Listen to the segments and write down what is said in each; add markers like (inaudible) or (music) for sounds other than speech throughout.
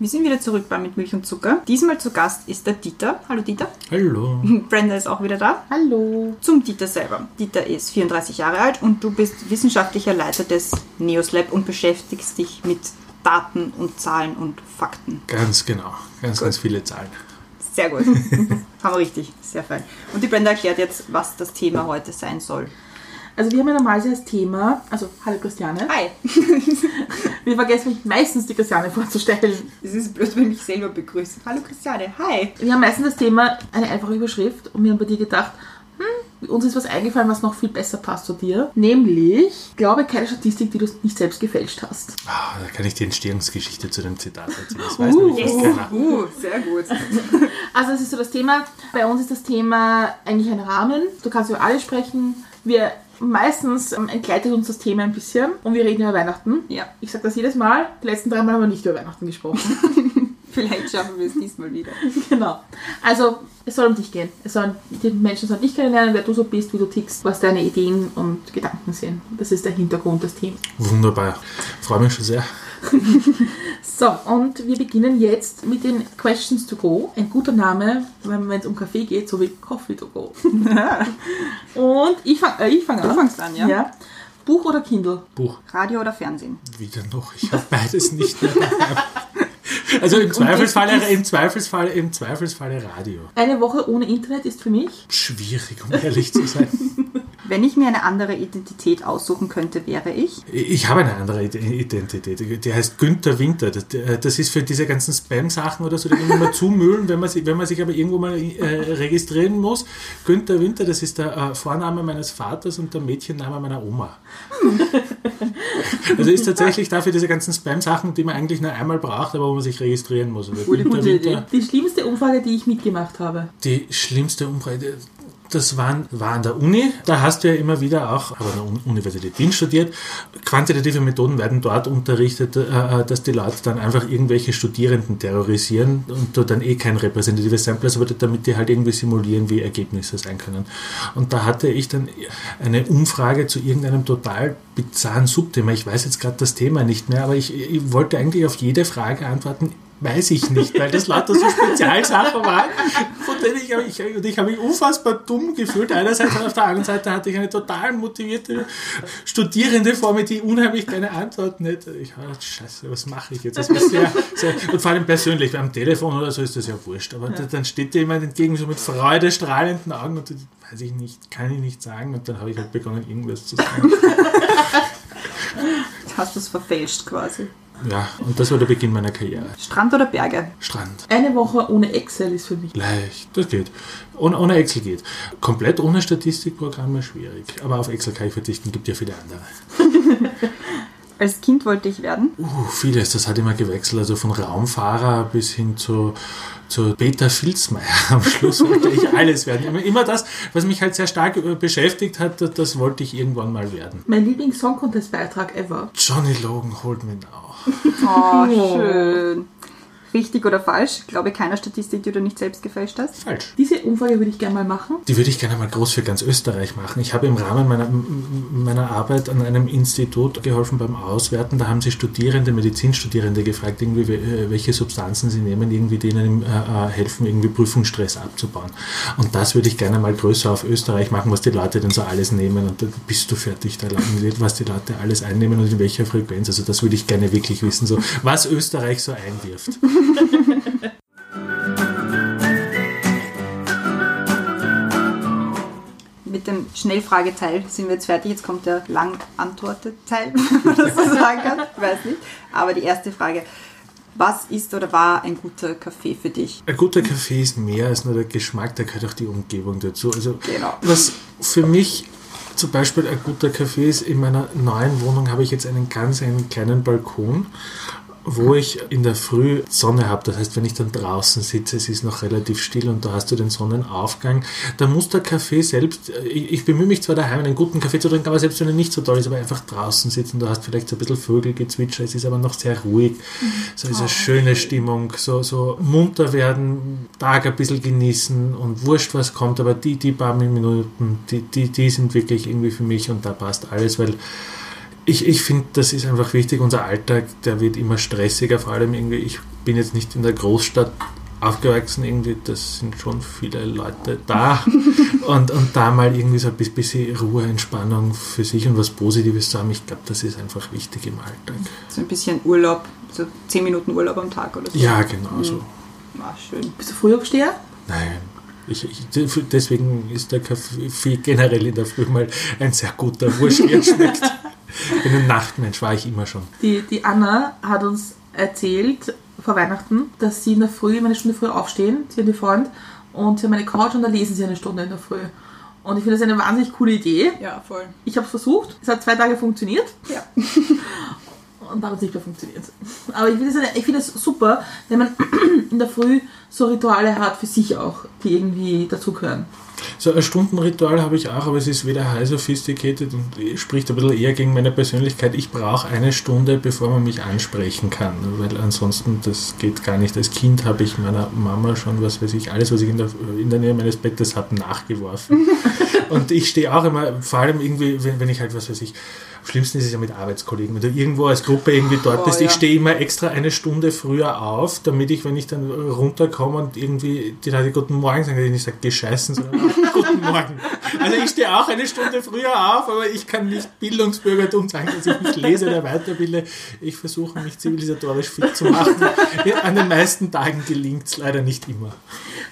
Wir sind wieder zurück bei Mit Milch und Zucker. Diesmal zu Gast ist der Dieter. Hallo Dieter. Hallo. (laughs) Brenda ist auch wieder da. Hallo. Zum Dieter selber. Dieter ist 34 Jahre alt und du bist wissenschaftlicher Leiter des Neos Lab und beschäftigst dich mit Daten und Zahlen und Fakten. Ganz genau. Ganz, ganz viele Zahlen. Sehr gut. (laughs) Haben wir richtig. Sehr fein. Und die Brenda erklärt jetzt, was das Thema heute sein soll. Also wir haben ja normalerweise als Thema, also hallo Christiane. Hi. (laughs) Wir vergessen meistens die Christiane vorzustellen. Es ist blöd, wenn ich selber begrüße. Hallo Christiane. Hi. Wir haben meistens das Thema eine einfache Überschrift und wir haben bei dir gedacht, hm, uns ist was eingefallen, was noch viel besser passt zu dir. Nämlich, glaube keine Statistik, die du nicht selbst gefälscht hast. Ah, da kann ich die Entstehungsgeschichte zu dem Zitat erzählen. Das weiß nämlich fast keiner. Uh, sehr gut. (laughs) Also das ist so das Thema. Bei uns ist das Thema eigentlich ein Rahmen. Du kannst über alles sprechen. Wir meistens ähm, entgleitet uns das Thema ein bisschen und wir reden über Weihnachten. Ja. Ich sage das jedes Mal. Die letzten drei Mal haben wir nicht über Weihnachten gesprochen. (laughs) Vielleicht schaffen wir es diesmal wieder. (laughs) genau. Also es soll um dich gehen. Es sollen, die Menschen sollen dich kennenlernen, wer du so bist, wie du tickst, was deine Ideen und Gedanken sind. Das ist der Hintergrund des Themas. Wunderbar. Freue mich schon sehr. (laughs) So, und wir beginnen jetzt mit den Questions to Go. Ein guter Name, wenn es um Kaffee geht, so wie Coffee to Go. (laughs) und ich fange äh, ich fang an. Du fangst an, ja? ja. Buch oder Kindle? Buch. Radio oder Fernsehen? Wieder noch. Ich habe beides nicht mehr. Also im Zweifelsfalle, im Zweifelsfalle, im Zweifelsfalle Radio. Eine Woche ohne Internet ist für mich. Schwierig, um ehrlich zu sein. Wenn ich mir eine andere Identität aussuchen könnte, wäre ich. Ich habe eine andere Ide- Identität. Die heißt Günther Winter. Das, das ist für diese ganzen Spam-Sachen oder so, die immer (laughs) zumüllen, wenn man, sich, wenn man sich aber irgendwo mal äh, registrieren muss. Günther Winter, das ist der äh, Vorname meines Vaters und der Mädchenname meiner Oma. (laughs) Also ist tatsächlich dafür diese ganzen Spam-Sachen, die man eigentlich nur einmal braucht, aber wo man sich registrieren muss. Also gute Idee. Winter, Die schlimmste Umfrage, die ich mitgemacht habe. die schlimmste Umfrage. Das waren, war an der Uni. Da hast du ja immer wieder auch, aber an der Un- Universität Wien studiert. Quantitative Methoden werden dort unterrichtet, äh, äh, dass die Leute dann einfach irgendwelche Studierenden terrorisieren und du dann eh kein repräsentatives Sample hast, aber damit die halt irgendwie simulieren, wie Ergebnisse sein können. Und da hatte ich dann eine Umfrage zu irgendeinem total bizarren Subthema. Ich weiß jetzt gerade das Thema nicht mehr, aber ich, ich wollte eigentlich auf jede Frage antworten. Weiß ich nicht, weil das lauter so Spezialsachen waren, von denen ich, ich, und ich habe mich unfassbar dumm gefühlt. Einerseits und auf der anderen Seite hatte ich eine total motivierte Studierende vor mir, die unheimlich keine Antworten hätte. Ich habe gedacht, scheiße, was mache ich jetzt? Das ist sehr, sehr, und vor allem persönlich, am Telefon oder so ist das ja wurscht. Aber da- dann steht dir jemand entgegen, so mit freudestrahlenden Augen und das weiß ich nicht, kann ich nicht sagen. Und dann habe ich halt begonnen, irgendwas zu sagen. (laughs) Hast du es verfälscht quasi? Ja, und das war der Beginn meiner Karriere. Strand oder Berge? Strand. Eine Woche ohne Excel ist für mich. Leicht, das geht. Ohne, ohne Excel geht. Komplett ohne Statistikprogramme schwierig. Aber auf Excel kann ich verzichten, gibt ja viele andere. (laughs) Als Kind wollte ich werden. Uh, vieles, das hat immer gewechselt. Also von Raumfahrer bis hin zu, zu Peter Filzmeier. Am Schluss wollte ich alles werden. Immer, immer das, was mich halt sehr stark äh, beschäftigt hat, das, wollte ich irgendwann mal werden. Mein Lieblings-Song-Contest-Beitrag ever. Johnny Logan, hold me now. (laughs) Oh, schön. Richtig oder falsch? Ich glaube keiner Statistik, die du nicht selbst gefälscht hast. Falsch. Diese Umfrage würde ich gerne mal machen. Die würde ich gerne mal groß für ganz Österreich machen. Ich habe im Rahmen meiner, meiner Arbeit an einem Institut geholfen beim Auswerten. Da haben sie Studierende, Medizinstudierende gefragt, irgendwie, we- welche Substanzen sie nehmen, irgendwie denen äh, äh, helfen, irgendwie Prüfungsstress abzubauen. Und das würde ich gerne mal größer auf Österreich machen, was die Leute denn so alles nehmen. Und dann bist du fertig, da was die Leute alles einnehmen und in welcher Frequenz. Also das würde ich gerne wirklich wissen, so was Österreich so einwirft. (laughs) Mit dem Schnellfrageteil sind wir jetzt fertig. Jetzt kommt der Lang-Antwortet-Teil, (laughs) wenn man das so sagen kann. Ich weiß nicht. Aber die erste Frage. Was ist oder war ein guter Kaffee für dich? Ein guter Kaffee ist mehr als nur der Geschmack, da gehört auch die Umgebung dazu. Also Genau. was für mich zum Beispiel ein guter Kaffee ist, in meiner neuen Wohnung habe ich jetzt einen ganz einen kleinen Balkon wo ich in der Früh Sonne habe. Das heißt, wenn ich dann draußen sitze, es ist noch relativ still und da hast du den Sonnenaufgang, da muss der Kaffee selbst, ich, ich bemühe mich zwar daheim, einen guten Kaffee zu trinken, aber selbst wenn er nicht so toll ist, aber einfach draußen sitzen, du hast vielleicht so ein bisschen Vögelgezwitscher, es ist aber noch sehr ruhig, so ist eine schöne Stimmung, so, so munter werden, Tag ein bisschen genießen und wurscht, was kommt, aber die, die paar Minuten, die, die, die sind wirklich irgendwie für mich und da passt alles, weil ich, ich finde, das ist einfach wichtig. Unser Alltag, der wird immer stressiger, vor allem irgendwie, ich bin jetzt nicht in der Großstadt aufgewachsen, irgendwie, das sind schon viele Leute da. (laughs) und, und da mal irgendwie so ein bisschen Ruhe, Entspannung für sich und was Positives zu haben, ich glaube, das ist einfach wichtig im Alltag. So ein bisschen Urlaub, so 10 Minuten Urlaub am Tag oder so. Ja, genau so. Ah, schön. Bist du Frühaufsteher? Nein. Ich, ich, deswegen ist der Kaffee generell in der Früh mal ein sehr guter Wurst, wie (laughs) (laughs) schmeckt. Ein Nachtmensch war ich immer schon. Die, die Anna hat uns erzählt vor Weihnachten, dass sie in der Früh, immer eine Stunde früh aufstehen, sie und ihr Freund, und sie haben eine Couch und da lesen sie eine Stunde in der Früh. Und ich finde das eine wahnsinnig coole Idee. Ja, voll. Ich habe es versucht, es hat zwei Tage funktioniert Ja. (laughs) und dann hat es nicht mehr funktioniert. Aber ich finde es eine- ich finde es super, wenn man (clears throat) in der Früh so Rituale hat für sich auch, die irgendwie dazugehören. So ein Stundenritual habe ich auch, aber es ist weder high sophisticated und spricht ein bisschen eher gegen meine Persönlichkeit. Ich brauche eine Stunde, bevor man mich ansprechen kann, weil ansonsten das geht gar nicht. Als Kind habe ich meiner Mama schon, was weiß ich, alles, was ich in der, in der Nähe meines Bettes habe, nachgeworfen. (laughs) und ich stehe auch immer, vor allem irgendwie, wenn, wenn ich halt, was weiß ich, am schlimmsten ist es ja mit Arbeitskollegen, wenn du irgendwo als Gruppe irgendwie dort Oh, bist. ja. Ich stehe immer extra eine Stunde früher auf, damit ich, wenn ich dann runterkomme und irgendwie die Leute Guten Morgen sagen, ich nicht sage, gescheißen, sondern (laughs) Guten Morgen. Also ich stehe auch eine Stunde früher auf, aber ich kann nicht Bildungsbürgertum sagen, dass ich mich lese oder weiterbilde. Ich versuche mich zivilisatorisch fit zu machen. (laughs) An den meisten Tagen gelingt es leider nicht immer.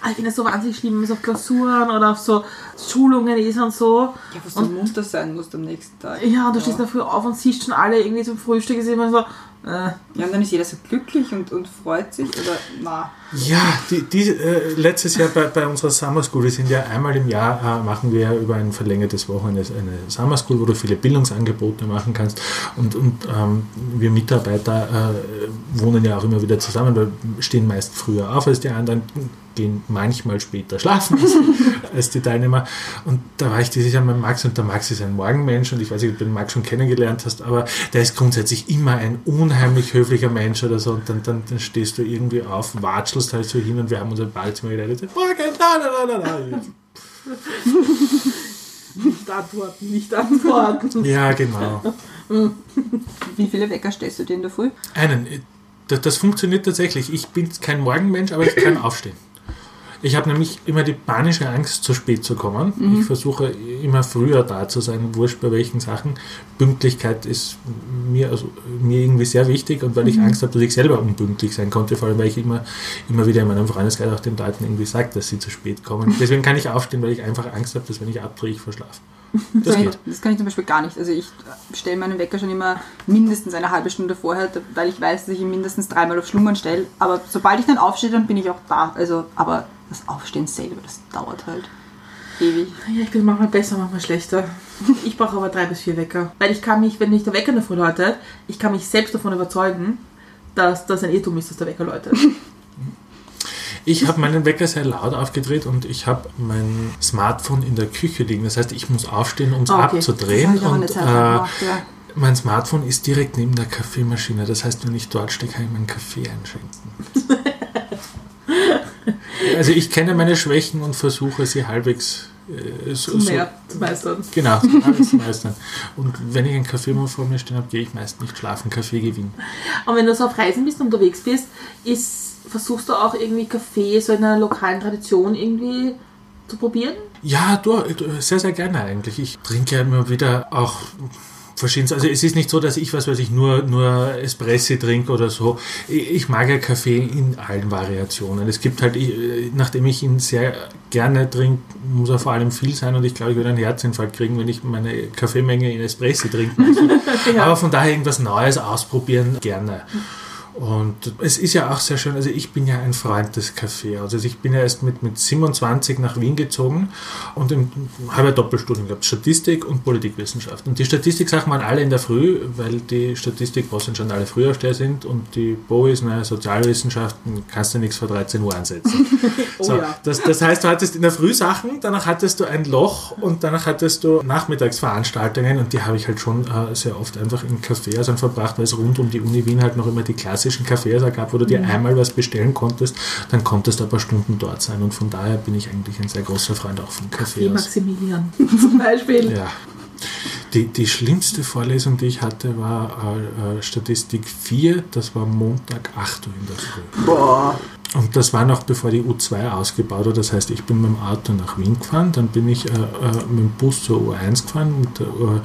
Aber ich finde das so wahnsinnig schlimm, wenn es auf Klausuren oder auf so Schulungen ist und so. Ja, was du munter sein musst am nächsten Tag. Ja, und du stehst da früh auf und siehst schon alle irgendwie zum Frühstück, ist immer so, Ja, und dann ist jeder so glücklich und, und freut sich. Oder, na, Ja, die, die, äh, letztes Jahr bei, bei unserer Summer School, wir sind ja einmal im Jahr, äh, machen wir über ein verlängertes Wochenende eine Summer School, wo du viele Bildungsangebote machen kannst. Und, und ähm, wir Mitarbeiter äh, wohnen ja auch immer wieder zusammen, weil stehen meist früher auf als die anderen, gehen manchmal später schlafen als, (laughs) als die Teilnehmer. Und da war ich dieses Jahr mit Max und der Max ist ein Morgenmensch und ich weiß nicht, ob du den Max schon kennengelernt hast, aber der ist grundsätzlich immer ein unheimlich höflicher Mensch oder so und dann, dann, dann stehst du irgendwie auf, watschelst halt so hin und wir haben unser Badezimmer geleitet. Morgen, la, la, la, la, la. (laughs) nicht antworten, nicht antworten. Ja, genau. wie viele Wecker stellst du dir in der Früh? Einen, äh, das, das funktioniert tatsächlich. Ich bin kein Morgenmensch, aber ich kann (clears throat) aufstehen. Ich habe nämlich immer die panische Angst, zu spät zu kommen. Ich versuche immer früher da zu sein, wurscht bei welchen Sachen. Pünktlichkeit ist mir, also, mir irgendwie sehr wichtig und weil ich Angst habe, dass ich selber unpünktlich sein konnte, vor allem weil ich immer, immer wieder in meinem Freundeskreis auch den Leuten irgendwie sage, dass sie zu spät kommen. (laughs) Deswegen kann ich aufstehen, weil ich einfach Angst habe, dass wenn ich abdrehe, ich verschlafe. Das kann geht. Ich, das kann ich zum Beispiel gar nicht. Also ich stelle meinen Wecker schon immer mindestens eine halbe Stunde vorher, weil ich weiß, dass ich ihn mindestens dreimal auf Schlummern stelle. Aber sobald ich dann aufstehe, dann bin ich auch da. Also, aber das Aufstehen selber, das dauert halt ewig. Ja, ich bin manchmal besser, manchmal schlechter. Ich brauche aber drei bis vier Wecker. Weil ich kann mich, wenn nicht der Wecker in der Früh läutet, ich kann mich selbst davon überzeugen, dass das ein Irrtum ist, dass der Wecker läutet. Ich habe meinen Wecker sehr laut aufgedreht und ich habe mein Smartphone in der Küche liegen. Das heißt, ich muss aufstehen, um es okay. Abzudrehen. Und äh, gemacht, ja. mein Smartphone ist direkt neben der Kaffeemaschine. Das heißt, wenn ich dort stehe, kann ich meinen Kaffee einschenken. (laughs) also ich kenne meine Schwächen und versuche sie halbwegs äh, so, so, Mehr zu meistern. genau, zu (laughs) meistern. Und wenn ich einen Kaffee mal vor mir stehen habe, gehe ich meist nicht schlafen. Kaffee gewinnt. Und wenn du so auf Reisen bist und unterwegs bist, ist, versuchst du auch irgendwie Kaffee so in einer lokalen Tradition irgendwie zu probieren? Ja, du, sehr, sehr gerne eigentlich. Ich trinke ja immer wieder auch verschiedenes. Also es ist nicht so, dass ich was weiß ich nur, nur Espresso trinke oder so. Ich mag ja Kaffee in allen Variationen. Es gibt halt, ich- nachdem ich ihn sehr gerne trinke, muss er vor allem viel sein und ich glaube, ich würde einen Herzinfarkt kriegen, wenn ich meine Kaffeemenge in Espresso trinken möchte. (laughs) Aber von daher irgendwas Neues ausprobieren gerne. Und es ist ja auch sehr schön, also ich bin ja ein Freund des Kaffeehauses. Also ich bin ja erst mit, mit 27 nach Wien gezogen und im, habe ja Doppelstudium gehabt, Statistik und Politikwissenschaft. Und die Statistik-Sachen waren alle in der Früh, weil die Statistik, was schon alle Frühaufsteher sind und die Bois, naja, Sozialwissenschaften, kannst du nichts vor 13 Uhr ansetzen. (laughs) Oh so, ja. das, das heißt, du hattest in der Früh Sachen, danach hattest du ein Loch und danach hattest du Nachmittagsveranstaltungen und die habe ich halt schon äh, sehr oft einfach in Kaffeehäusern verbracht, weil es rund um die Uni Wien halt noch immer die klassischen Kaffeehäuser gab, wo du dir einmal was bestellen konntest, dann konntest du ein paar Stunden dort sein und von daher bin ich eigentlich ein sehr großer Freund auch von Wie Kaffeehaus. Maximilian (laughs) zum Beispiel. Ja. Die, die schlimmste Vorlesung, die ich hatte, war äh, Statistik 4. Das war Montag 8 Uhr in der Früh. Boah. Und das war noch bevor die U2 ausgebaut war. Das heißt, ich bin mit dem Auto nach Wien gefahren, dann bin ich äh, äh, mit dem Bus zur U1 gefahren, der, äh,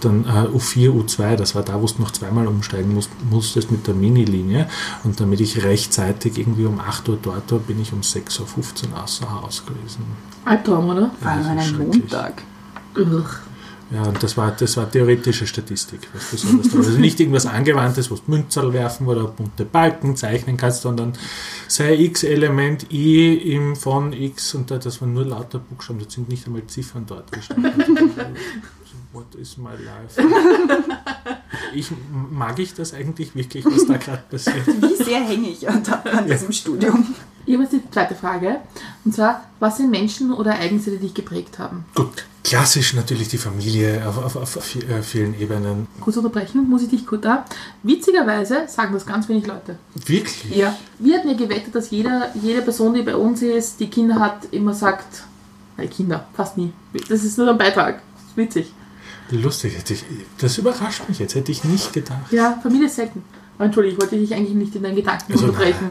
dann äh, U4, U2, das war da, wo du noch zweimal umsteigen musst, musstest mit der Minilinie. Und damit ich rechtzeitig irgendwie um 8 Uhr dort war, bin ich um 6.15 Uhr außer Haus gewesen. Albtraum, oder? Vor allem an einem. Montag. Ugh. Ja, und das war, das war theoretische Statistik. Was besonders toll. Also nicht irgendwas Angewandtes, wo du Münzerl werfen oder bunte Balken zeichnen kannst, sondern sei x-Element i im von x und da, das waren nur lauter Buchstaben, das sind nicht einmal Ziffern dort gestanden. (laughs) What is my life? Ich, mag ich das eigentlich wirklich, was da gerade passiert? Wie sehr hänge ich an, an diesem Studium? Hier ist die zweite Frage. Und zwar, was sind Menschen oder Ereignisse, die dich geprägt haben? Gut, klassisch natürlich die Familie auf, auf, auf vi- äh, vielen Ebenen. Kurz unterbrechen, muss ich dich kurz da. Witzigerweise sagen das ganz wenig Leute. Wirklich? Ja. Wir hatten ja gewettet, dass jeder, jede Person, die bei uns ist, die Kinder hat, immer sagt, weil Kinder, fast nie. Das ist nur ein Beitrag. Witzig. Lustig, hätte ich, das überrascht mich jetzt, hätte ich nicht gedacht. Ja, Familie ist selten. Aber Entschuldigung, ich wollte dich eigentlich nicht in deinen Gedanken Also, unterbrechen.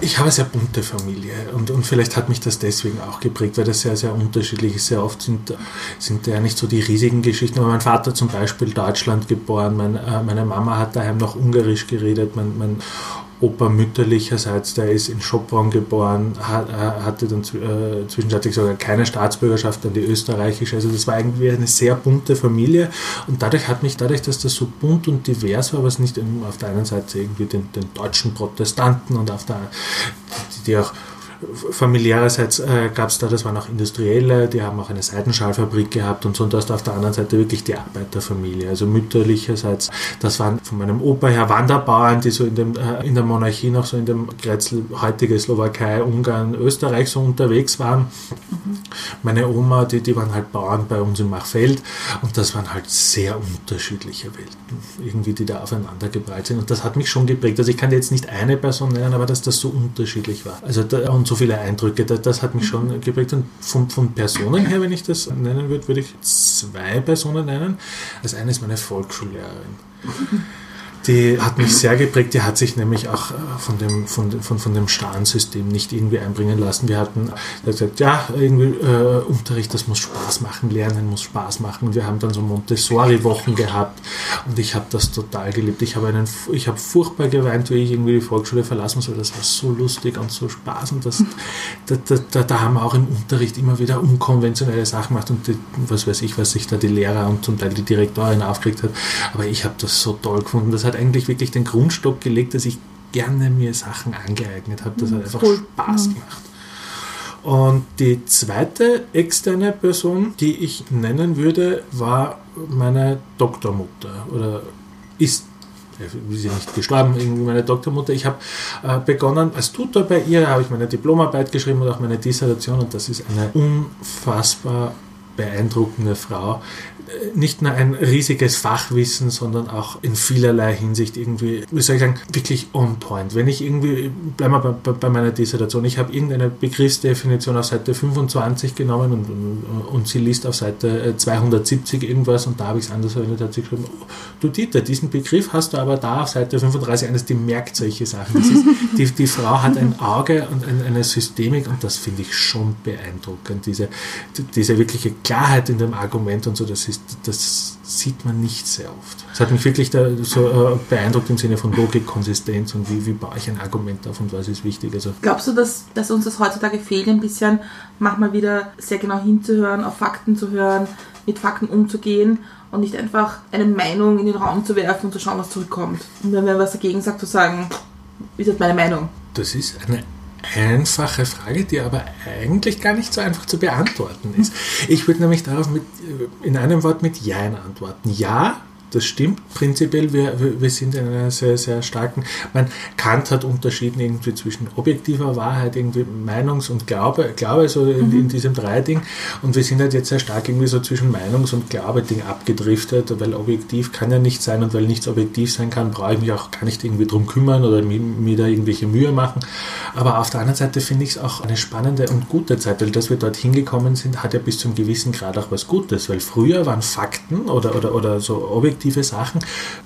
Ich habe eine sehr bunte Familie und, und vielleicht hat mich das deswegen auch geprägt, weil das sehr, sehr unterschiedlich ist. Sehr oft sind, sind ja nicht so die riesigen Geschichten, aber mein Vater zum Beispiel Deutschland geboren, mein, äh, meine Mama hat daheim noch Ungarisch geredet, mein, mein Opa mütterlicherseits, der ist in Schopron geboren, hat, hatte dann äh, zwischenzeitlich sogar keine Staatsbürgerschaft, dann die österreichische. Also das war irgendwie eine sehr bunte Familie und dadurch hat mich, dadurch, dass das so bunt und divers war, was nicht auf der einen Seite irgendwie den, den deutschen Protestanten und auf der die, die auch familiärerseits äh, gab es da, das waren auch Industrielle, die haben auch eine Seidenschalfabrik gehabt und so, und da ist auf der anderen Seite wirklich die Arbeiterfamilie, also mütterlicherseits, das waren von meinem Opa her Wanderbauern, die so in, dem, äh, in der Monarchie noch so in dem Grätzl, heutige Slowakei, Ungarn, Österreich so unterwegs waren. Meine Oma, die, die waren halt Bauern bei uns in Machfeld und das waren halt sehr unterschiedliche Welten, irgendwie, die da aufeinander geprallt sind und das hat mich schon geprägt. Also ich kann jetzt nicht eine Person nennen, aber dass das so unterschiedlich war. Also da, und so viele Eindrücke, das, das hat mich schon geprägt und von, von Personen her, wenn ich das nennen würde, würde ich zwei Personen nennen. Das eine ist meine Volksschullehrerin. Die hat mich sehr geprägt. Die hat sich nämlich auch äh, von dem, von, von, von dem starren System nicht irgendwie einbringen lassen. Wir hatten gesagt, ja, irgendwie äh, Unterricht, das muss Spaß machen, Lernen muss Spaß machen. Und wir haben dann so Montessori-Wochen gehabt und ich habe das total geliebt. Ich habe einen, furchtbar geweint, wie ich irgendwie die Volksschule verlassen soll. Das war so lustig und so Spaß und das, da, da, da, da haben wir auch im Unterricht immer wieder unkonventionelle Sachen gemacht und die, was weiß ich, was sich da die Lehrer und zum Teil die Direktorin aufgeregt hat. Aber ich habe das so toll gefunden. Das hat eigentlich wirklich den Grundstock gelegt, dass ich gerne mir Sachen angeeignet habe. Das hat einfach cool. Spaß gemacht. Und die zweite externe Person, die ich nennen würde, war meine Doktormutter oder ist äh, wie sie nicht gestorben, irgendwie meine Doktormutter. Ich habe äh, begonnen als Tutor bei ihr, habe ich meine Diplomarbeit geschrieben und auch meine Dissertation und das ist eine unfassbar beeindruckende Frau. Nicht nur ein riesiges Fachwissen, sondern auch in vielerlei Hinsicht irgendwie, wie soll ich sagen, wirklich on point. Wenn ich irgendwie, bleiben wir bei, bei, bei meiner Dissertation, ich habe irgendeine Begriffsdefinition auf Seite 25 genommen und, und, und sie liest auf Seite äh, 270 irgendwas und da habe ich es anders verwendet, hat sie geschrieben, oh, du Dieter, diesen Begriff hast du aber da auf Seite 35 eines, die merkt solche Sachen. Ist, die, die Frau hat ein Auge und ein, eine Systemik und das finde ich schon beeindruckend. Diese, diese wirkliche Klarheit in dem Argument und so, das, ist, das sieht man nicht sehr oft. Das hat mich wirklich da so äh, beeindruckt im Sinne von Logik, Konsistenz und wie, wie baue ich ein Argument auf und was ist wichtig. Also Glaubst du, dass, dass uns das heutzutage fehlt, ein bisschen manchmal wieder sehr genau hinzuhören, auf Fakten zu hören, mit Fakten umzugehen? und nicht einfach eine Meinung in den Raum zu werfen und zu schauen, was zurückkommt. Und wenn wer was dagegen sagt, zu sagen, ist das meine Meinung. Das ist eine einfache Frage, die aber eigentlich gar nicht so einfach zu beantworten ist. Ich würde nämlich darauf mit, in einem Wort mit Jein antworten. Ja, das stimmt prinzipiell. Wir, wir, sind in einer sehr, sehr starken. Man, Kant hat unterschieden irgendwie zwischen objektiver Wahrheit, irgendwie Meinungs- und Glaube, Glaube so in, mhm. in diesem Dreiding. Und wir sind halt jetzt sehr stark irgendwie so zwischen Meinungs- und Glaube-Ding abgedriftet, weil objektiv kann ja nicht sein und weil nichts objektiv sein kann, brauche ich mich auch gar nicht irgendwie drum kümmern oder mir, mir da irgendwelche Mühe machen. Aber auf der anderen Seite finde ich es auch eine spannende und gute Zeit, weil dass wir dort hingekommen sind, hat ja bis zum gewissen Grad auch was Gutes, weil früher waren Fakten oder, oder, oder so objektiv objektive Sachen,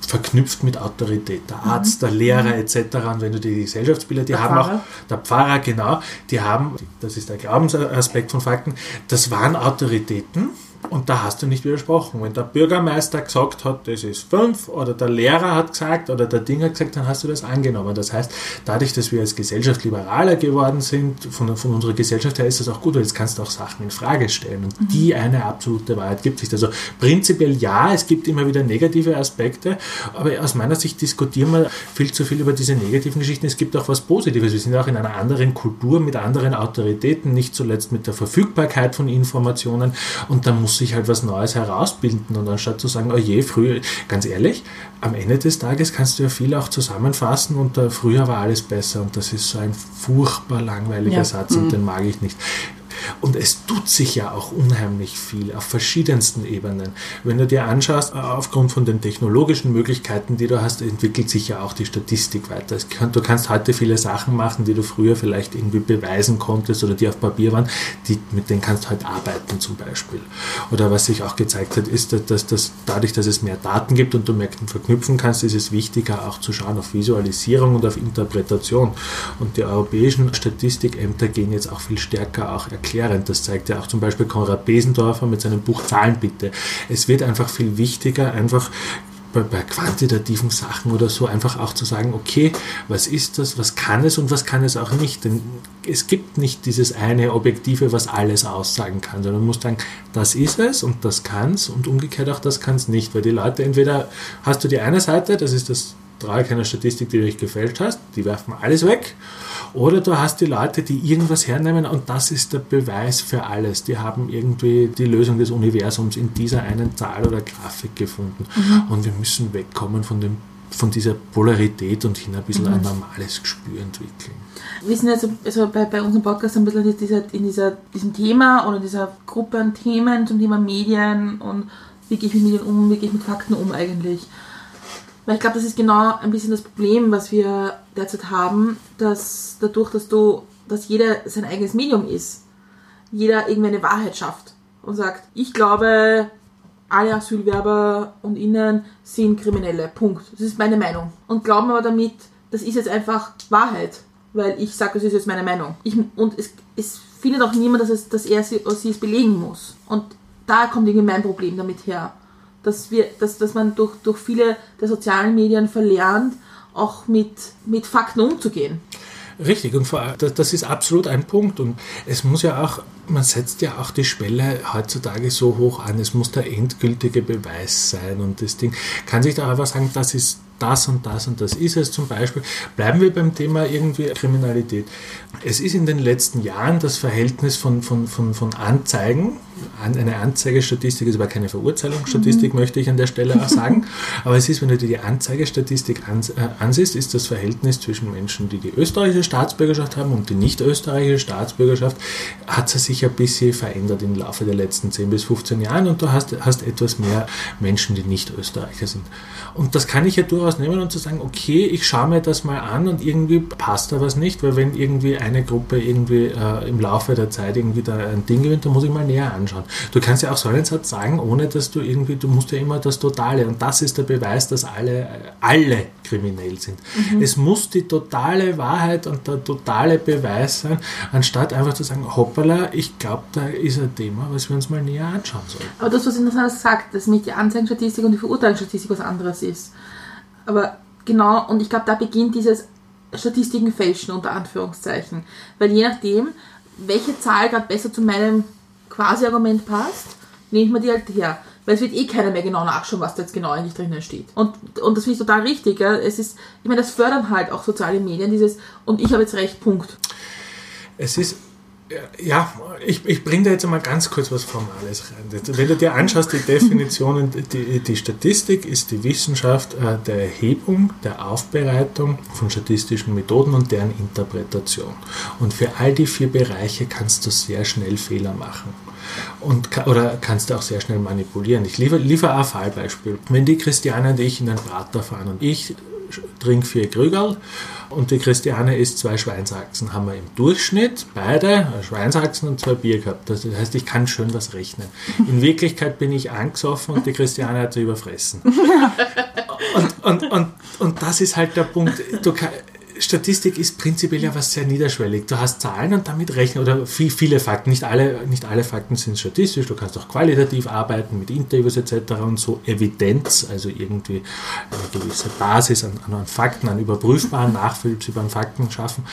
verknüpft mit Autorität. Der Arzt, mhm. der Lehrer mhm. etc. Und wenn du die Gesellschaftsbilder, die der haben Pfarrer. auch, der Pfarrer, genau, die haben, das ist der Glaubensaspekt von Fakten, das waren Autoritäten und da hast du nicht widersprochen. Wenn der Bürgermeister gesagt hat, das ist fünf, oder der Lehrer hat gesagt, oder der Ding hat gesagt, dann hast du das angenommen. Das heißt, dadurch, dass wir als Gesellschaft liberaler geworden sind, von, von unserer Gesellschaft her ist das auch gut, weil jetzt kannst du auch Sachen in Frage stellen. Und mhm. die eine absolute Wahrheit gibt es nicht. Also prinzipiell ja, es gibt immer wieder negative Aspekte, aber aus meiner Sicht diskutieren wir viel zu viel über diese negativen Geschichten. Es gibt auch was Positives. Wir sind auch in einer anderen Kultur mit anderen Autoritäten, nicht zuletzt mit der Verfügbarkeit von Informationen. Und da muss sich halt was Neues herausbilden und anstatt zu sagen, oh je, früher, ganz ehrlich, am Ende des Tages kannst du ja viel auch zusammenfassen und uh, früher war alles besser und das ist so ein furchtbar langweiliger ja. Satz und mhm. den mag ich nicht. Und es tut sich ja auch unheimlich viel auf verschiedensten Ebenen. Wenn du dir anschaust, äh, aufgrund von den technologischen Möglichkeiten, die du hast, entwickelt sich ja auch die Statistik weiter. Du kannst heute viele Sachen machen, die du früher vielleicht irgendwie beweisen konntest oder die auf Papier waren, die, mit denen kannst du heute arbeiten zum Beispiel. Oder was sich auch gezeigt hat, ist, dass, dass dadurch, dass es mehr Daten gibt und du mehr verknüpfen kannst, ist es wichtiger auch zu schauen auf Visualisierung und auf Interpretation. Und die europäischen Statistikämter gehen jetzt auch viel stärker auch erklären erklärend. Das zeigt ja auch zum Beispiel Konrad Besendorfer mit seinem Buch Zahlenbitte. Es wird einfach viel wichtiger, einfach bei, quantitativen Sachen oder so einfach auch zu sagen, okay, was ist das, was kann es und was kann es auch nicht. Denn es gibt nicht dieses eine Objektive, was alles aussagen kann, sondern man muss sagen, das ist es und das kann es und umgekehrt auch das kann es nicht. Weil die Leute, entweder hast du die eine Seite, das ist das Dreieck einer Statistik, die du nicht gefälscht hast, die werfen alles weg oder du hast die Leute, die irgendwas hernehmen und das ist der Beweis für alles. Die haben irgendwie die Lösung des Universums in dieser einen Zahl oder Grafik gefunden. Mhm. Und wir müssen wegkommen von, dem, von dieser Polarität und hin ein bisschen mhm. ein normales Gespür entwickeln. Wir sind also, also bei, bei unserem Podcast ein bisschen in, dieser, in dieser, diesem Thema oder dieser Gruppe an Themen zum Thema Medien und wie gehe ich mit Medien um, wie gehe ich mit Fakten um eigentlich. Weil ich glaube, das ist genau ein bisschen das Problem, was wir derzeit haben, dass dadurch, dass du, dass jeder sein eigenes Medium ist, jeder irgendwie eine Wahrheit schafft und sagt, ich glaube, alle Asylwerber und Innen sind Kriminelle. Punkt. Das ist meine Meinung. Und glauben aber damit, das ist jetzt einfach Wahrheit, weil ich sage, das ist jetzt meine Meinung. Ich, und es, es findet auch niemand, dass, es, dass er sie, sie es belegen muss. Und da kommt irgendwie mein Problem damit her dass, wir, dass, dass man durch, durch viele der sozialen Medien verlernt, auch mit, mit Fakten umzugehen. Richtig, und vor, das ist absolut ein Punkt. Und es muss ja auch, man setzt ja auch die Schwelle heutzutage so hoch an, es muss der endgültige Beweis sein. Und das Ding kann sich da einfach sagen, das ist das und das und das ist es zum Beispiel. Bleiben wir beim Thema irgendwie Kriminalität. Es ist in den letzten Jahren das Verhältnis von, von, von, von Anzeigen, eine Anzeigestatistik ist aber keine Verurteilungsstatistik, mhm. möchte ich an der Stelle auch sagen, (laughs) aber es ist, wenn du dir die Anzeigestatistik äh, ansiehst, ist das Verhältnis zwischen Menschen, die die österreichische Staatsbürgerschaft haben und die nicht österreichische Staatsbürgerschaft, hat sich ein bisschen verändert im Laufe der letzten 10 bis 15 Jahren und du hast, hast etwas mehr Menschen, die nicht Österreicher sind. Und das kann ich ja durchaus nehmen und zu sagen, okay, ich schaue mir das mal an und irgendwie passt da was nicht, weil wenn irgendwie eine Gruppe irgendwie äh, im Laufe der Zeit irgendwie da ein Ding gewinnt, dann muss ich mal näher anschauen. Du kannst ja auch so einen Satz sagen, ohne dass du irgendwie, du musst ja immer das Totale und das ist der Beweis, dass alle, alle kriminell sind. Mhm. Es muss die totale Wahrheit und der totale Beweis sein, anstatt einfach zu sagen, hoppala, ich glaube, da ist ein Thema, was wir uns mal näher anschauen sollen. Aber das, was interessant sagt, dass mit die Anzeigenstatistik und die Verurteilungsstatistik was anderes ist. Aber genau, und ich glaube, da beginnt dieses Statistiken fälschen unter Anführungszeichen. Weil je nachdem, welche Zahl gerade besser zu meinem Quasi-Argument passt, nehme ich mir die halt her. Weil es wird eh keiner mehr genau nachschauen, was da jetzt genau eigentlich drinnen steht. Und, und das finde ich total richtig. Ja. Es ist, ich meine, das fördern halt auch soziale Medien, dieses, und ich habe jetzt recht, Punkt. Es ist ja, ich, ich bringe da jetzt mal ganz kurz was Formales rein. Wenn du dir anschaust, die Definitionen, die, die Statistik ist die Wissenschaft äh, der Erhebung, der Aufbereitung von statistischen Methoden und deren Interpretation. Und für all die vier Bereiche kannst du sehr schnell Fehler machen. Und, oder kannst du auch sehr schnell manipulieren. Ich liefere, liefere ein Fallbeispiel. Wenn die Christiane und ich in den Prater fahren und ich trinke vier Krügerl und die Christiane isst zwei Schweinsachsen. Haben wir im Durchschnitt beide Schweinsachsen und zwei Bier gehabt. Das heißt, ich kann schön was rechnen. In Wirklichkeit bin ich angesoffen und die Christiane hat sie überfressen. (laughs) Und, und, und, und das ist halt der Punkt. Du Statistik ist prinzipiell ja was sehr niederschwellig. Du hast Zahlen und damit rechnen oder viel, viele Fakten. Nicht alle, nicht alle Fakten sind statistisch. Du kannst auch qualitativ arbeiten mit Interviews etc. und so Evidenz, also irgendwie eine gewisse Basis an, an Fakten, an überprüfbaren, nachvollziehbaren Fakten schaffen.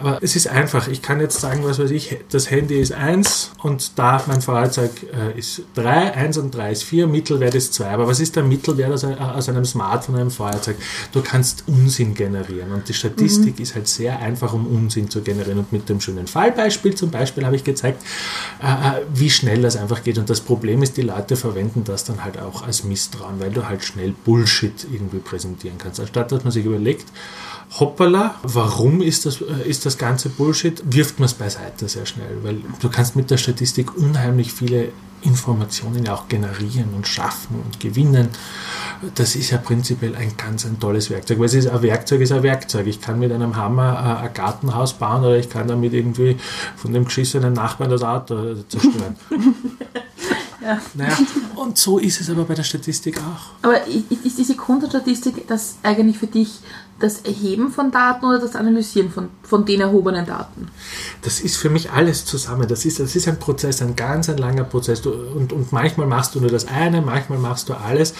Aber es ist einfach. Ich kann jetzt sagen, was weiß ich, das Handy ist 1 und da mein Fahrzeug äh, ist 3, 1 und 3 ist 4, Mittelwert ist 2. Aber was ist der Mittelwert aus, aus einem Smartphone, einem Fahrzeug? Du kannst Unsinn generieren und die Statistik Statistik mhm. ist halt sehr einfach, um Unsinn zu generieren. Und mit dem schönen Fallbeispiel zum Beispiel habe ich gezeigt, äh, äh, wie schnell das einfach geht. Und das Problem ist, die Leute verwenden das dann halt auch als Misstrauen, weil du halt schnell Bullshit irgendwie präsentieren kannst. Anstatt dass man sich überlegt, hoppala, warum ist das, äh, ist das ganze Bullshit, wirft man es beiseite sehr schnell, weil du kannst mit der Statistik unheimlich viele Informationen ja auch generieren und schaffen und gewinnen. Das ist ja prinzipiell ein ganz ein tolles Werkzeug, weil es ist ein Werkzeug ist ein Werkzeug. Ich kann mit einem Hammer ein Gartenhaus bauen oder ich kann damit irgendwie von dem geschissenen Nachbarn das Auto zerstören. (laughs) Ja. Naja, und so ist es aber bei der Statistik auch. Aber ist diese Grundstatistik das eigentlich für dich das Erheben von Daten oder das Analysieren von, von den erhobenen Daten? Das ist für mich alles zusammen. Das ist, das ist ein Prozess, ein ganz ein langer Prozess. Du, und, und manchmal machst du nur das eine, manchmal machst du alles.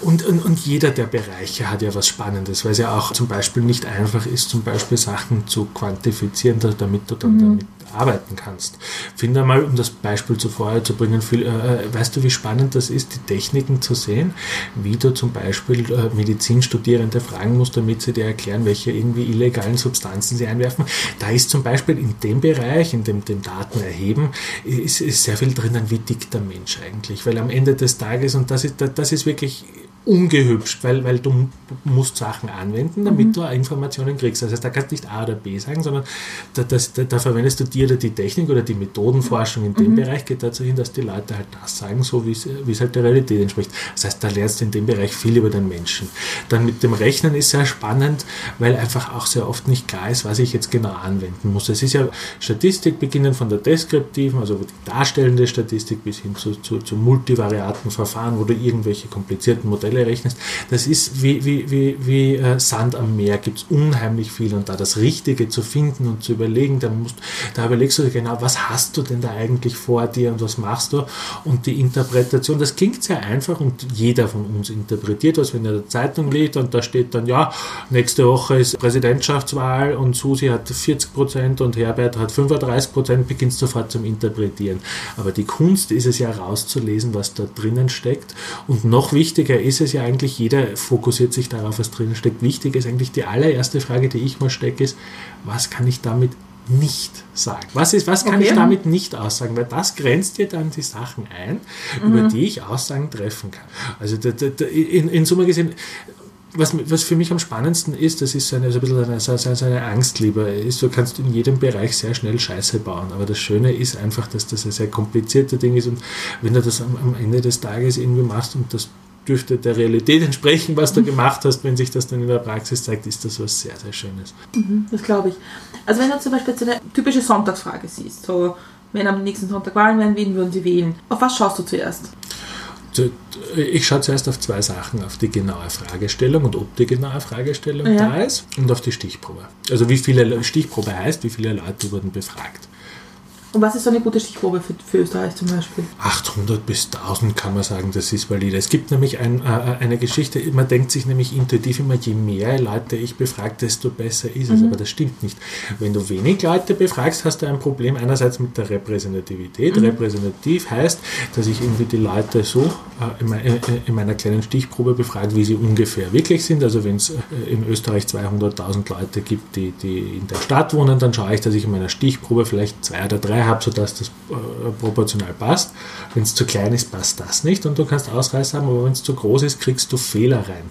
Und, und, und jeder der Bereiche hat ja was Spannendes, weil es ja auch zum Beispiel nicht einfach ist, zum Beispiel Sachen zu quantifizieren, damit du dann mhm. damit arbeiten kannst. Finde mal, um das Beispiel zuvor zu bringen, viel, äh, äh, weißt du, wie spannend das ist, die Techniken zu sehen, wie du zum Beispiel äh, Medizinstudierende fragen musst, damit sie dir erklären, welche irgendwie illegalen Substanzen sie einwerfen. Da ist zum Beispiel in dem Bereich, in dem, dem Daten erheben, ist, ist sehr viel drinnen, wie dick der Mensch eigentlich. Weil am Ende des Tages, und das ist, das ist wirklich ungehübscht, weil, weil du musst Sachen anwenden, damit mhm. du Informationen kriegst. Das heißt, da kannst du nicht A oder B sagen, sondern da, das, da, da verwendest du dir oder die Technik oder die Methodenforschung in dem mhm. Bereich geht dazu hin, dass die Leute halt das sagen, so wie es halt der Realität entspricht. Das heißt, da lernst du in dem Bereich viel über den Menschen. Dann mit dem Rechnen ist sehr spannend, weil einfach auch sehr oft nicht klar ist, was ich jetzt genau anwenden muss. Es ist ja Statistik beginnen von der deskriptiven, also die darstellende Statistik bis hin zu, zu, zu multivariaten Verfahren, wo du irgendwelche komplizierten Modelle Modelle rechnest, das ist wie, wie, wie, wie äh, Sand am Meer, gibt es unheimlich viel und da das Richtige zu finden und zu überlegen, da, musst, da überlegst du dir genau, was hast du denn da eigentlich vor dir und was machst du? Und die Interpretation, das klingt sehr einfach und jeder von uns interpretiert was, wenn er der Zeitung liest und da steht dann, ja, nächste Woche ist Präsidentschaftswahl und Susi hat 40 Prozent und Herbert hat 35 Prozent, beginnst sofort zum Interpretieren. Aber die Kunst ist es ja rauszulesen, was da drinnen steckt. Und noch wichtiger ist es, es ja eigentlich, jeder fokussiert sich darauf, was drin steckt. Wichtig ist eigentlich die allererste Frage, die ich mal stecke, ist, was kann ich damit nicht sagen? Was, ist, was kann okay. ich damit nicht aussagen? Weil das grenzt dir dann die Sachen ein, mhm. über die ich Aussagen treffen kann. Also da, da, da, in, in Summe gesehen, was, was für mich am spannendsten ist, das ist eine, so ein bisschen eine, so, so eine Angstliebe. Ist, du kannst in jedem Bereich sehr schnell Scheiße bauen. Aber das Schöne ist einfach, dass das ein sehr kompliziertes Ding ist. Und wenn du das am, am Ende des Tages irgendwie machst und das dürfte der Realität entsprechen, was du mhm. gemacht hast. Wenn sich das dann in der Praxis zeigt, ist das was sehr, sehr Schönes. Mhm, das glaube ich. Also wenn du zum Beispiel so eine typische Sonntagsfrage siehst, so wenn am nächsten Sonntag Wahlen wären, wen würden sie wählen? Auf was schaust du zuerst? Ich schaue zuerst auf zwei Sachen, auf die genaue Fragestellung und ob die genaue Fragestellung ja. da ist und auf die Stichprobe. Also wie viele Stichprobe heißt, wie viele Leute wurden befragt. Und was ist so eine gute Stichprobe für, für Österreich zum Beispiel? 800 bis 1000 kann man sagen, das ist valide. Es gibt nämlich ein, äh, eine Geschichte, man denkt sich nämlich intuitiv immer, je mehr Leute ich befrage, desto besser ist es. Aber das stimmt nicht. Wenn du wenig Leute befragst, hast du ein Problem einerseits mit der Repräsentativität. Repräsentativ heißt, dass ich irgendwie die Leute so äh, in, äh, in meiner kleinen Stichprobe befrage, wie sie ungefähr wirklich sind. Also wenn es äh, in Österreich 200.000 Leute gibt, die, die in der Stadt wohnen, dann schaue ich, dass ich in meiner Stichprobe vielleicht zwei oder drei habe, sodass das äh, proportional passt. Wenn es zu klein ist, passt das nicht und du kannst Ausreißer haben, aber wenn es zu groß ist, kriegst du Fehler rein.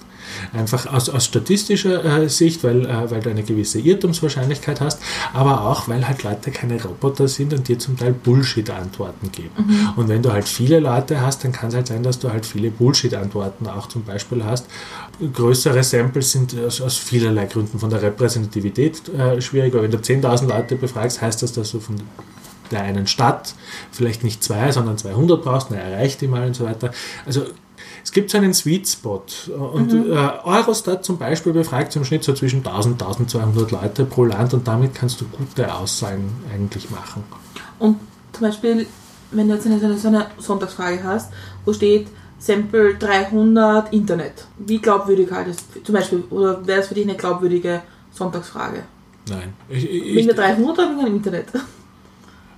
Einfach aus, aus statistischer äh, Sicht, weil, äh, weil du eine gewisse Irrtumswahrscheinlichkeit hast, aber auch, weil halt Leute keine Roboter sind und dir zum Teil Bullshit-Antworten geben. Und wenn du halt viele Leute hast, dann kann es halt sein, dass du halt viele Bullshit-Antworten auch zum Beispiel hast. Größere Samples sind aus, aus vielerlei Gründen von der Repräsentativität äh, schwieriger. Wenn du 10.000 Leute befragst, heißt das, dass du von der einen Stadt vielleicht nicht zwei, sondern 200 brauchst, na, erreicht die mal und so weiter. Also es gibt so einen Sweet Spot und äh, Eurostat zum Beispiel befragt im Schnitt so zwischen 1000 und 1200 Leute pro Land und damit kannst du gute Aussagen eigentlich machen. Und zum Beispiel, wenn du jetzt eine, so eine- so eine Sonntagsfrage hast, wo steht Sample 300 Internet, wie glaubwürdig halt ist zum Beispiel, oder wäre es für dich eine glaubwürdige Sonntagsfrage? Nein. Ich, ich, Wegen der 300 oder wegen dem Internet?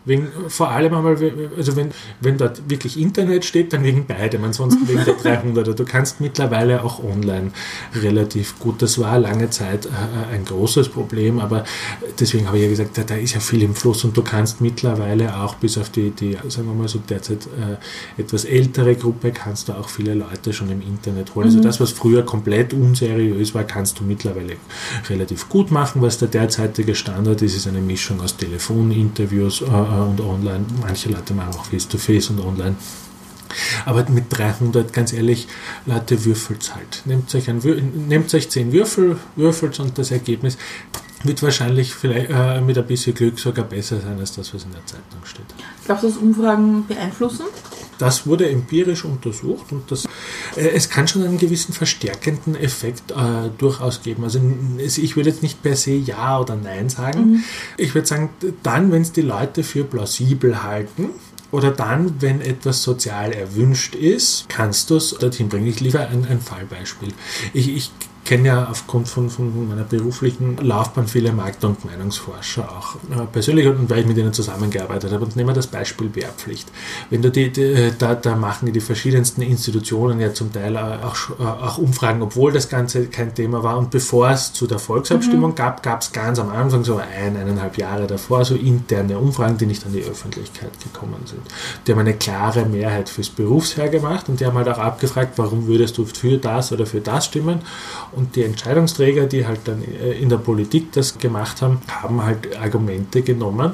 Wegen, vor allem einmal, also wenn, wenn dort wirklich Internet steht, dann wegen beidem, ansonsten wegen der (laughs) 300er. Du kannst mittlerweile auch online relativ gut. Das war lange Zeit äh, ein großes Problem, aber deswegen habe ich ja gesagt, da, da ist ja viel im Fluss und du kannst mittlerweile auch bis auf die, die sagen wir mal so derzeit äh, etwas ältere Gruppe, kannst du auch viele Leute schon im Internet holen. Also das, was früher komplett unseriös war, kannst du mittlerweile relativ gut machen. Was der derzeitige Standard ist, ist eine Mischung aus Telefoninterviews äh, und online. Manche Leute machen auch Face-to-Face und online. Aber mit 300, ganz ehrlich, Leute, würfelt halt. Nehmt euch, ein, nehmt euch 10 Würfel, würfelt und das Ergebnis wird wahrscheinlich vielleicht äh, mit ein bisschen Glück sogar besser sein als das, was in der Zeitung steht. Glaubst du, dass Umfragen beeinflussen? Das wurde empirisch untersucht und das, äh, es kann schon einen gewissen verstärkenden Effekt äh, durchaus geben. Also ich würde jetzt nicht per se Ja oder Nein sagen. Ich würde sagen, dann, wenn es die Leute für plausibel halten, oder dann, wenn etwas sozial erwünscht ist, kannst du es dorthin bringen. Ich liefere ein, ein Fallbeispiel. Ich, ich kenne ja aufgrund von, von meiner beruflichen Laufbahn viele Markt- und Meinungsforscher auch äh, persönlich und weil ich mit ihnen zusammengearbeitet habe. Und nehmen wir das Beispiel Wehrpflicht. Wenn du die, die da, da machen die verschiedensten Institutionen ja zum Teil auch, sch- äh, auch Umfragen, obwohl das Ganze kein Thema war. Und bevor es zu der Volksabstimmung gab, gab es ganz am Anfang, so ein, eineinhalb Jahre davor, so interne Umfragen, die nicht an die Öffentlichkeit gekommen sind. Die haben eine klare Mehrheit fürs Berufsheer gemacht und die haben halt auch abgefragt, warum würdest du für das oder für das stimmen. Und die Entscheidungsträger, die halt dann äh, in der Politik das gemacht haben, haben halt Argumente genommen,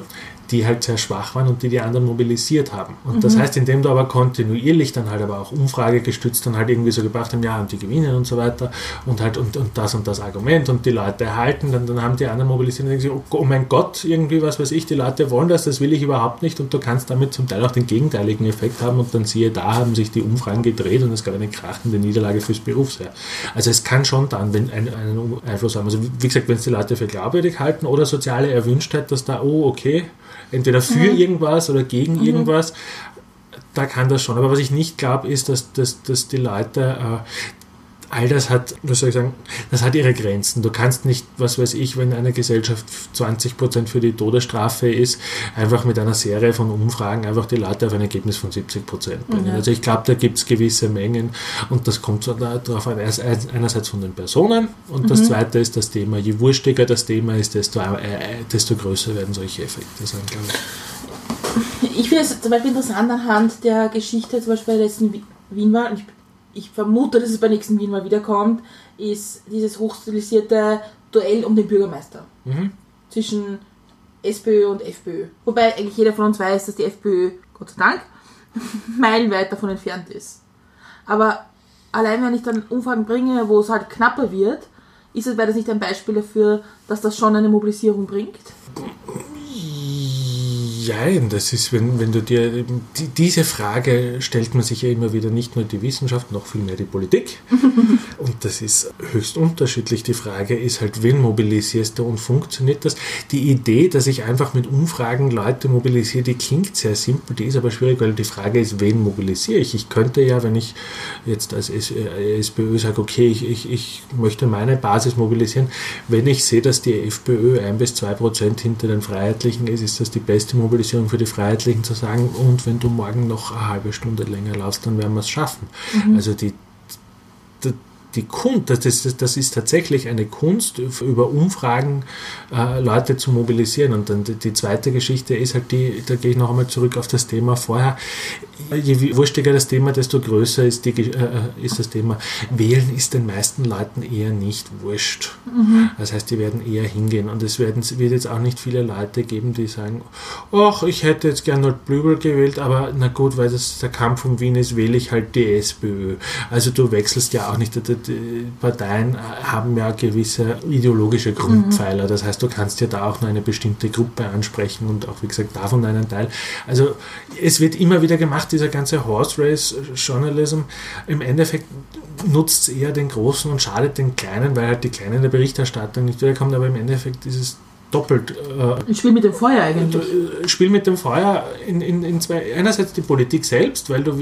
die halt sehr schwach waren und die die anderen mobilisiert haben. Und das heißt, indem du aber kontinuierlich dann halt aber auch umfragegestützt dann halt irgendwie so gebracht haben, ja, und die gewinnen und so weiter und halt und, und das und das Argument und die Leute erhalten, dann, dann haben die anderen mobilisiert und denken sich, oh, oh mein Gott, irgendwie was weiß ich, die Leute wollen das, das will ich überhaupt nicht und du kannst damit zum Teil auch den gegenteiligen Effekt haben und dann siehe, da haben sich die Umfragen gedreht und es gab eine krachende Niederlage fürs Berufsheer. Also es kann schon dann wenn ein, einen Einfluss haben. Also wie gesagt, wenn es die Leute für glaubwürdig halten oder soziale Erwünschtheit, dass da, oh okay, entweder für irgendwas oder gegen irgendwas, da kann das schon. Aber was ich nicht glaube, ist, dass, dass, dass die Leute äh, all das hat, was soll ich sagen, das hat ihre Grenzen. Du kannst nicht, was weiß ich, wenn eine Gesellschaft 20% für die Todesstrafe ist, einfach mit einer Serie von Umfragen einfach die Leute auf ein Ergebnis von 70% bringen. Ja. Also ich glaube, da gibt es gewisse Mengen und das kommt darauf an, einerseits von den Personen und das zweite ist das Thema. Je wurstiger das Thema ist, desto, äh, äh, desto größer werden solche Effekte sein, glaube ich. Ich finde es zum Beispiel interessant anhand der Geschichte, zum Beispiel bei der letzten Wi- Wienwahl, und ich, ich vermute, dass es bei nächsten Wienwahl wiederkommt, ist dieses hochstilisierte Duell um den Bürgermeister Mhm. zwischen SPÖ und FPÖ. Wobei eigentlich jeder von uns weiß, dass die FPÖ, Gott sei Dank, (laughs) meilenweit davon entfernt ist. Aber allein wenn ich dann Umfragen bringe, wo es halt knapper wird, ist es, wäre das nicht ein Beispiel dafür, dass das schon eine Mobilisierung bringt? Jein, das ist, wenn, wenn du dir die, diese Frage stellt man sich ja immer wieder nicht nur die Wissenschaft, noch viel mehr die Politik. (laughs) und das ist höchst unterschiedlich. Die Frage ist halt, wen mobilisierst du und funktioniert das? Die Idee, dass ich einfach mit Umfragen Leute mobilisiere, die klingt sehr simpel, die ist aber schwierig, weil die Frage ist, wen mobilisiere ich? Ich könnte ja, wenn ich jetzt als SPÖ sage, okay, ich, ich, ich möchte meine Basis mobilisieren, wenn ich sehe, dass die FPÖ ein bis zwei Prozent hinter den Freiheitlichen ist, ist das die beste Mobilisierung für die Freiheitlichen zu sagen, und wenn du morgen noch eine halbe Stunde länger laufst, dann werden wir es schaffen. Mhm. Also die, die Kunst, das ist, das ist tatsächlich eine Kunst, über Umfragen äh, Leute zu mobilisieren. Und dann die, die, zweite Geschichte ist halt die, da gehe ich noch einmal zurück auf das Thema vorher. Je wurstiger das Thema, desto größer ist, die, äh, ist das Thema. Wählen ist den meisten Leuten eher nicht wurscht. Mhm. Das heißt, die werden eher hingehen. Und es werden, wird jetzt auch nicht viele Leute geben, die sagen, ach, ich hätte jetzt gern noch Blübel gewählt, aber na gut, weil das der Kampf um Wien ist, wähle ich halt die SPÖ. Also du wechselst ja auch nicht die Parteien haben ja gewisse ideologische Grundpfeiler. Das heißt, du kannst ja da auch nur eine bestimmte Gruppe ansprechen und auch, wie gesagt, davon einen Teil. Also es wird immer wieder gemacht, dieser ganze Horse Race Journalism. Im Endeffekt nutzt es eher den Großen und schadet den Kleinen, weil halt die Kleinen in der Berichterstattung nicht wiederkommen, aber im Endeffekt ist es doppelt. Äh, ein Spiel mit dem Feuer eigentlich. Ein Spiel mit dem Feuer in, in, in zwei. Einerseits die Politik selbst, weil du,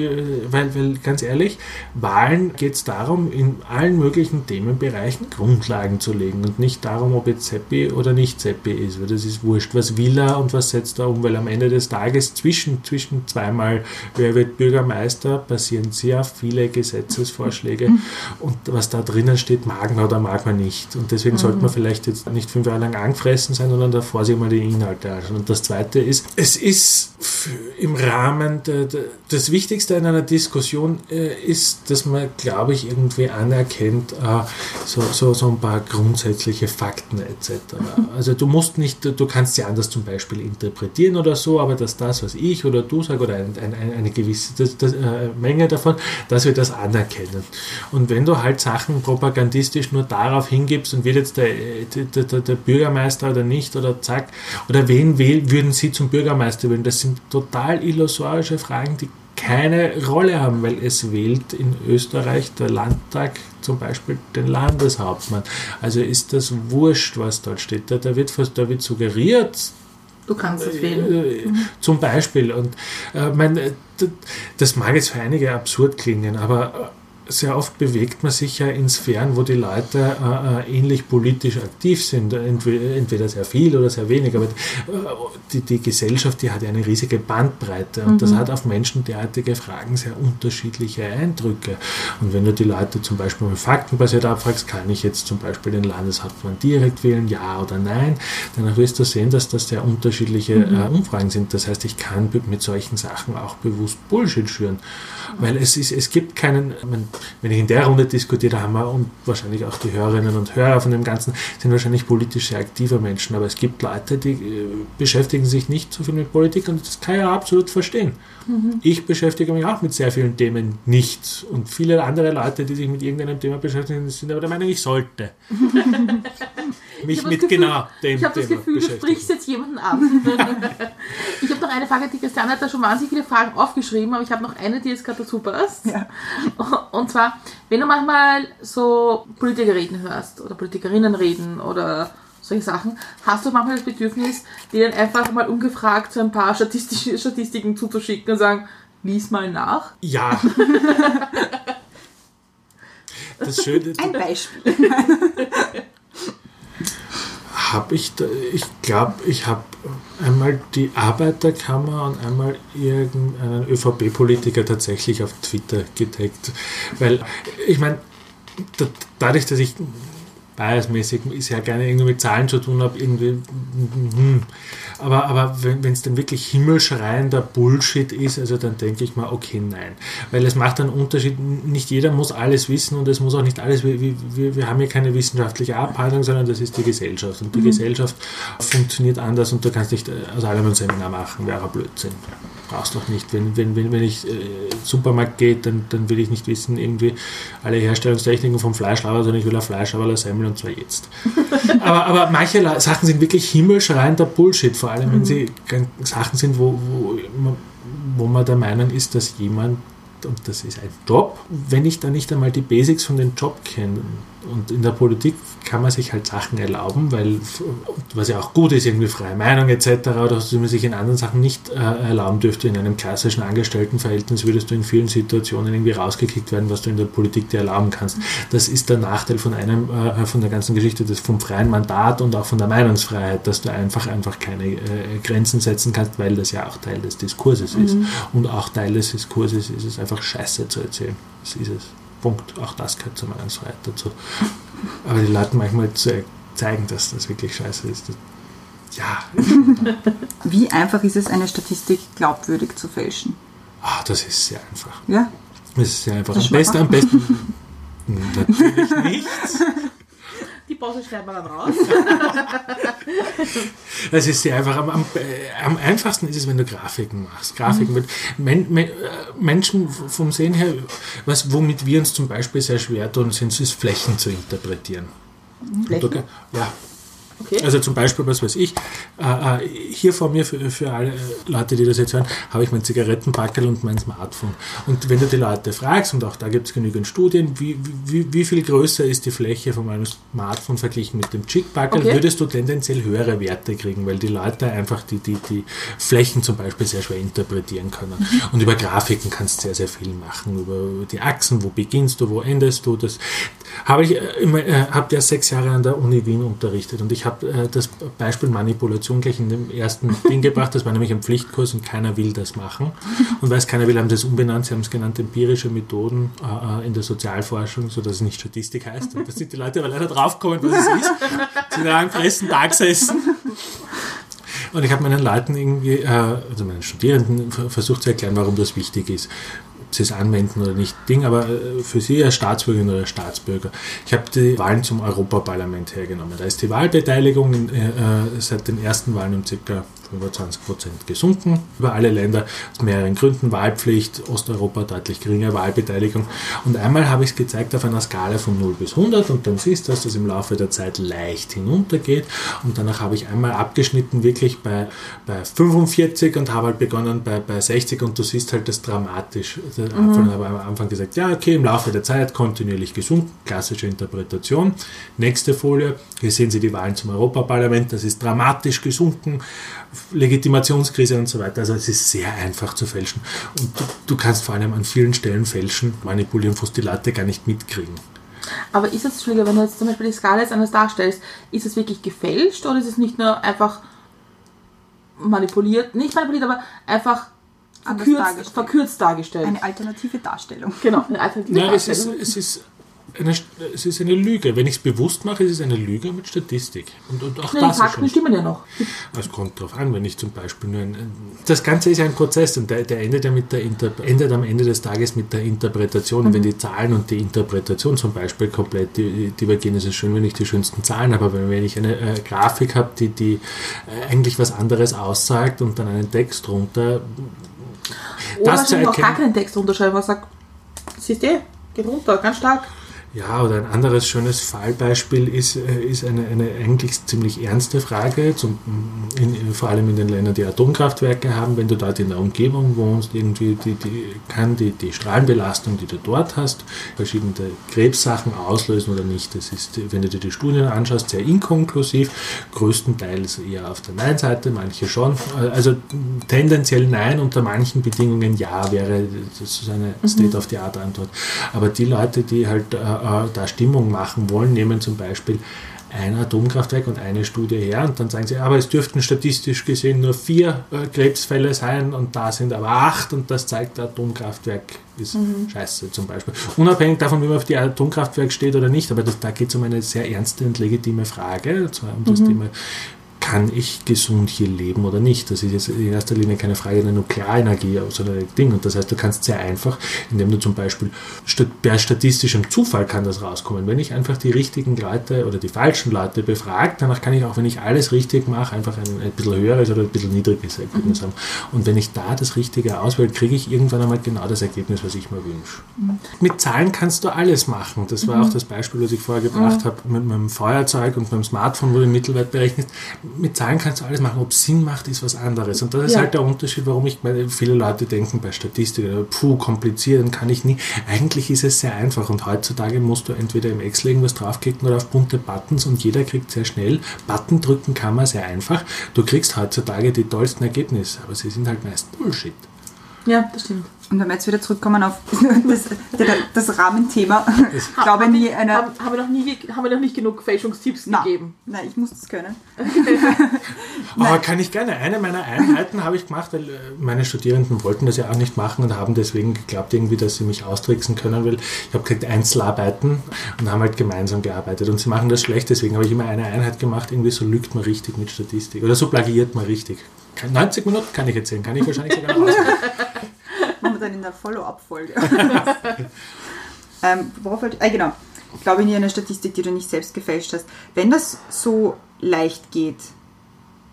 weil, weil ganz ehrlich, Wahlen geht es darum, in allen möglichen Themenbereichen Grundlagen zu legen und nicht darum, ob jetzt Seppi oder nicht Seppi ist, weil das ist wurscht. Was will er und was setzt er um, weil am Ende des Tages zwischen, zwischen zweimal, wer wird Bürgermeister, passieren sehr viele Gesetzesvorschläge mhm. (laughs) und was da drinnen steht, mag man oder mag man nicht. Und deswegen mhm. sollte man vielleicht jetzt nicht fünf Jahre lang angefressen sein, sondern davor sich mal die Inhalte anschauen. Und das Zweite ist, es ist im Rahmen der, der, das Wichtigste in einer Diskussion äh, ist, dass man, glaube ich, irgendwie anerkennt, äh, so, so, so ein paar grundsätzliche Fakten etc. Also du musst nicht, du kannst sie anders zum Beispiel interpretieren oder so, aber dass das, was ich oder du sagst, oder ein, ein, eine gewisse das, das, äh, Menge davon, dass wir das anerkennen. Und wenn du halt Sachen propagandistisch nur darauf hingibst und wird jetzt der, der, der, der Bürgermeister oder nicht oder zack. Oder wen würden Sie zum Bürgermeister wählen? Das sind total illusorische Fragen, die keine Rolle haben, weil es wählt in Österreich der Landtag zum Beispiel den Landeshauptmann. Also ist das wurscht, was dort steht. Da, da, wird, da wird suggeriert, Du kannst es wählen. Äh. Zum Beispiel. Und äh, mein, das mag jetzt für einige absurd klingen, aber sehr oft bewegt man sich ja in Sphären, wo die Leute äh, äh ähnlich politisch aktiv sind, entweder sehr viel oder sehr wenig, aber äh, die, die Gesellschaft, die hat ja eine riesige Bandbreite und mhm. das hat auf Menschen derartige Fragen sehr unterschiedliche Eindrücke. Und wenn du die Leute zum Beispiel mal faktenbasiert abfragst, kann ich jetzt zum Beispiel den Landeshauptmann direkt wählen, ja oder nein, dann wirst du sehen, dass das sehr unterschiedliche mhm. äh, Umfragen sind. Das heißt, ich kann mit solchen Sachen auch bewusst Bullshit schüren, weil es, ist, es gibt keinen, man, wenn ich in der Runde diskutiere, haben wir und wahrscheinlich auch die Hörerinnen und Hörer von dem Ganzen sind wahrscheinlich politisch sehr aktive Menschen, aber es gibt Leute, die äh, beschäftigen sich nicht so viel mit Politik und das kann ich ja absolut verstehen. Mhm. Ich beschäftige mich auch mit sehr vielen Themen nicht und viele andere Leute, die sich mit irgendeinem Thema beschäftigen, sind aber der Meinung, ich sollte. (laughs) mich mit Gefühl, genau dem Ich habe das Gefühl, du sprichst jetzt jemanden an. (laughs) ich habe noch eine Frage, die Christiane hat da schon wahnsinnig viele Fragen aufgeschrieben, aber ich habe noch eine, die jetzt gerade dazu passt. Ja. Und zwar, wenn du manchmal so Politiker reden hörst oder Politikerinnen reden oder solche Sachen, hast du manchmal das Bedürfnis, denen einfach mal ungefragt so ein paar (laughs) Statistiken zuzuschicken und sagen, lies mal nach? Ja. (laughs) das Schöne. Ein Beispiel habe ich, da, ich glaube, ich habe einmal die Arbeiterkammer und einmal irgendeinen ÖVP-Politiker tatsächlich auf Twitter getaggt. Weil, ich meine, dadurch, dass ich biasmäßig sehr gerne irgendwie mit Zahlen zu tun habe, irgendwie. Hm. Aber, aber wenn es dann wirklich himmelschreiender Bullshit ist, also dann denke ich mal, okay, nein. Weil es macht einen Unterschied. Nicht jeder muss alles wissen und es muss auch nicht alles. Wir, wir, wir haben hier keine wissenschaftliche Abhandlung, sondern das ist die Gesellschaft. Und die mhm. Gesellschaft funktioniert anders und du kannst nicht aus allem ein Seminar machen, wäre Blödsinn. Brauchst doch nicht. Wenn, wenn, wenn, wenn ich äh, Supermarkt gehe, dann, dann will ich nicht wissen, irgendwie alle Herstellungstechniken vom Fleischlaber, sondern ich will ein Fleischlaber Semmel und zwar jetzt. (laughs) aber, aber manche Sachen sind wirklich himmelschreiender Bullshit, vor allem wenn sie gan- Sachen sind, wo, wo, man- wo man der Meinung ist, dass jemand und das ist ein Job, wenn ich dann nicht einmal die Basics von dem Job kenne. Und in der Politik kann man sich halt Sachen erlauben, weil, was ja auch gut ist, irgendwie freie Meinung etc., oder was man sich in anderen Sachen nicht äh, erlauben dürfte. In einem klassischen Angestelltenverhältnis würdest du in vielen Situationen irgendwie rausgekickt werden, was du in der Politik dir erlauben kannst. Das ist der Nachteil von einem, äh, von der ganzen Geschichte des, vom freien Mandat und auch von der Meinungsfreiheit, dass du einfach, einfach keine äh, Grenzen setzen kannst, weil das ja auch Teil des Diskurses ist. Und auch Teil des Diskurses ist es einfach scheiße zu erzählen. Das ist es. Punkt. Auch das gehört zur Meinungsfreiheit dazu. Aber die Leute manchmal zu zeigen, dass das wirklich scheiße ist. Ja, (laughs) Wie einfach ist es, eine Statistik glaubwürdig zu fälschen? ah, das ist sehr einfach. Ja? Das ist sehr einfach. Am besten, am (laughs) besten. Natürlich nicht. Pause schneiden wir dann raus. (laughs) Es ist sehr einfach. Am, am, äh, am einfachsten ist es, wenn du Grafiken machst. Grafiken mit Men, Men, äh, Menschen vom Sehen her, was, womit wir uns zum Beispiel sehr schwer tun, sind es Flächen zu interpretieren. Flächen? Ja, Okay. Also zum Beispiel, was weiß ich, äh, äh, hier vor mir, für, für alle Leute, die das jetzt hören, habe ich mein Zigarettenpackel und mein Smartphone. Und wenn du die Leute fragst, und auch da gibt es genügend Studien, wie, wie, wie viel größer ist die Fläche von meinem Smartphone verglichen mit dem Chick-Packel, Okay. würdest du tendenziell höhere Werte kriegen, weil die Leute einfach die, die, die Flächen zum Beispiel sehr schwer interpretieren können. Und über Grafiken kannst du sehr, sehr viel machen, über die Achsen, wo beginnst du, wo endest du. Das habe ich äh, äh, habe ja sechs Jahre an der Uni Wien unterrichtet und ich habe äh, das Beispiel Manipulation gleich in dem ersten (laughs) Ding gebracht. Das war nämlich ein Pflichtkurs und keiner will das machen. Und weil es keiner will, haben sie es umbenannt. Sie haben es genannt empirische Methoden äh, äh, in der Sozialforschung, sodass es nicht Statistik heißt. Und da sind die Leute aber leider draufgekommen, was es ist. Sie haben fressen, Tag gesessen. Und ich habe meinen Leuten irgendwie, also meinen Studierenden ver- versucht zu erklären, warum das wichtig ist. Sie es anwenden oder nicht, Ding, aber äh, für sie als Staatsbürgerin oder Staatsbürger. Ich habe die Wahlen zum Europaparlament hergenommen. Da ist die Wahlbeteiligung äh, äh, seit den ersten Wahlen um ca. 25 Prozent gesunken über alle Länder aus mehreren Gründen. Wahlpflicht, Osteuropa deutlich geringer Wahlbeteiligung. Und einmal habe ich es gezeigt auf einer Skala von 0 bis 100 und dann siehst du, dass das im Laufe der Zeit leicht hinuntergeht. Und danach habe ich einmal abgeschnitten, wirklich bei, bei 45 und habe halt begonnen bei, bei 60 und du siehst halt das dramatisch. Am Anfang habe am Anfang gesagt, ja, okay, im Laufe der Zeit kontinuierlich gesunken, klassische Interpretation. Nächste Folie, hier sehen Sie die Wahlen zum Europaparlament, das ist dramatisch gesunken. Legitimationskrise und so weiter. Also es ist sehr einfach zu fälschen. Und du, du kannst vor allem an vielen Stellen fälschen, manipulieren, Leute gar nicht mitkriegen. Aber ist es, Entschuldige, wenn du jetzt zum Beispiel die Skala jetzt anders darstellst, ist es wirklich gefälscht oder ist es nicht nur einfach manipuliert, nicht manipuliert, aber einfach verkürzt dargestellt. verkürzt dargestellt? Eine alternative Darstellung. genau, eine alternative Ja, es ist, Darstellung. es ist, eine, es ist eine Lüge. Wenn ich es bewusst mache, ist es eine Lüge mit Statistik. Und, und auch die das ist Fakten schon stimmen ja noch. Es kommt darauf an, wenn ich zum Beispiel nur ein, Das Ganze ist ja ein Prozess und der, der, endet, ja mit der Inter, endet am Ende des Tages mit der Interpretation. Und Wenn die Zahlen und die Interpretation zum Beispiel komplett di- divergieren, ist es schön, wenn ich die schönsten Zahlen habe. Aber wenn ich eine äh, Grafik habe, die, die äh, eigentlich was anderes aussagt und dann einen Text drunter, Oder das zu wahrscheinlich auch gar erkennen. keinen Text unterschreiben, was sagt, siehst du, geht runter, ganz stark. Ja, oder ein anderes schönes Fallbeispiel ist, äh, ist eine, eine eigentlich ziemlich ernste Frage, zum, in, vor allem in den Ländern, die Atomkraftwerke haben. Wenn du dort in der Umgebung wohnst, irgendwie die, die, kann die, die Strahlenbelastung, die du dort hast, verschiedene Krebssachen auslösen oder nicht. Das ist, wenn du dir die Studien anschaust, sehr inkonklusiv, größtenteils eher auf der Nein-Seite, manche schon. Also tendenziell Nein, unter manchen Bedingungen Ja wäre das ist eine State-of-the-Art-Antwort. Aber die Leute, die halt äh, da Stimmung machen wollen, nehmen zum Beispiel ein Atomkraftwerk und eine Studie her und dann sagen sie, aber es dürften statistisch gesehen nur vier äh, Krebsfälle sein und da sind aber acht und das zeigt, der Atomkraftwerk ist scheiße zum Beispiel. Unabhängig davon, wie man auf die Atomkraftwerk steht oder nicht, aber das, da geht es um eine sehr ernste und legitime Frage, und zwar um das Thema kann ich gesund hier leben oder nicht? Das ist jetzt in erster Linie keine Frage der Nuklearenergie, sondern ein Ding. Und das heißt, du kannst sehr einfach, indem du zum Beispiel bei statistischem Zufall kann das rauskommen. Wenn ich einfach die richtigen Leute oder die falschen Leute befrage, danach kann ich auch, wenn ich alles richtig mache, einfach ein, ein bisschen höheres oder ein bisschen niedriges Ergebnis mhm. haben. Und wenn ich da das Richtige auswähle, kriege ich irgendwann einmal genau das Ergebnis, was ich mir wünsche. Mhm. Mit Zahlen kannst du alles machen. Das war mhm. auch das Beispiel, was ich vorher gebracht habe, mit meinem Feuerzeug und meinem Smartphone, wo du den Mittelwert berechnest. Mit Zahlen kannst du alles machen. Ob es Sinn macht, ist was anderes. Und das ist ja. halt der Unterschied, warum ich meine, viele Leute denken bei Statistik, puh, kompliziert, dann kann ich nie. Eigentlich ist es sehr einfach und heutzutage musst du entweder im Excel irgendwas draufklicken oder auf bunte Buttons und jeder kriegt sehr schnell. Button drücken kann man sehr einfach. Du kriegst heutzutage die tollsten Ergebnisse, aber sie sind halt meist Bullshit. Ja, das stimmt. Und wenn wir jetzt wieder zurückkommen auf das, das Rahmenthema, (laughs) ich glaube haben, nie eine. Haben, haben, wir noch nie, haben wir noch nicht genug Fälschungstipps Na, gegeben? Nein, ich muss das können. (laughs) Aber kann ich gerne. Eine meiner Einheiten habe ich gemacht, weil äh, meine Studierenden wollten das ja auch nicht machen und haben deswegen geglaubt, irgendwie, dass sie mich austricksen können, weil ich habe gesagt Einzelarbeiten und haben halt gemeinsam gearbeitet. Und sie machen das schlecht, deswegen habe ich immer eine Einheit gemacht, irgendwie so lügt man richtig mit Statistik oder so plagiert man richtig. 90 Minuten kann ich erzählen, kann ich wahrscheinlich sogar noch (laughs) Machen wir dann in der Follow-up-Folge. (laughs) ähm, worauf ich? Äh, genau. Ich glaube, in einer Statistik, die du nicht selbst gefälscht hast. Wenn das so leicht geht,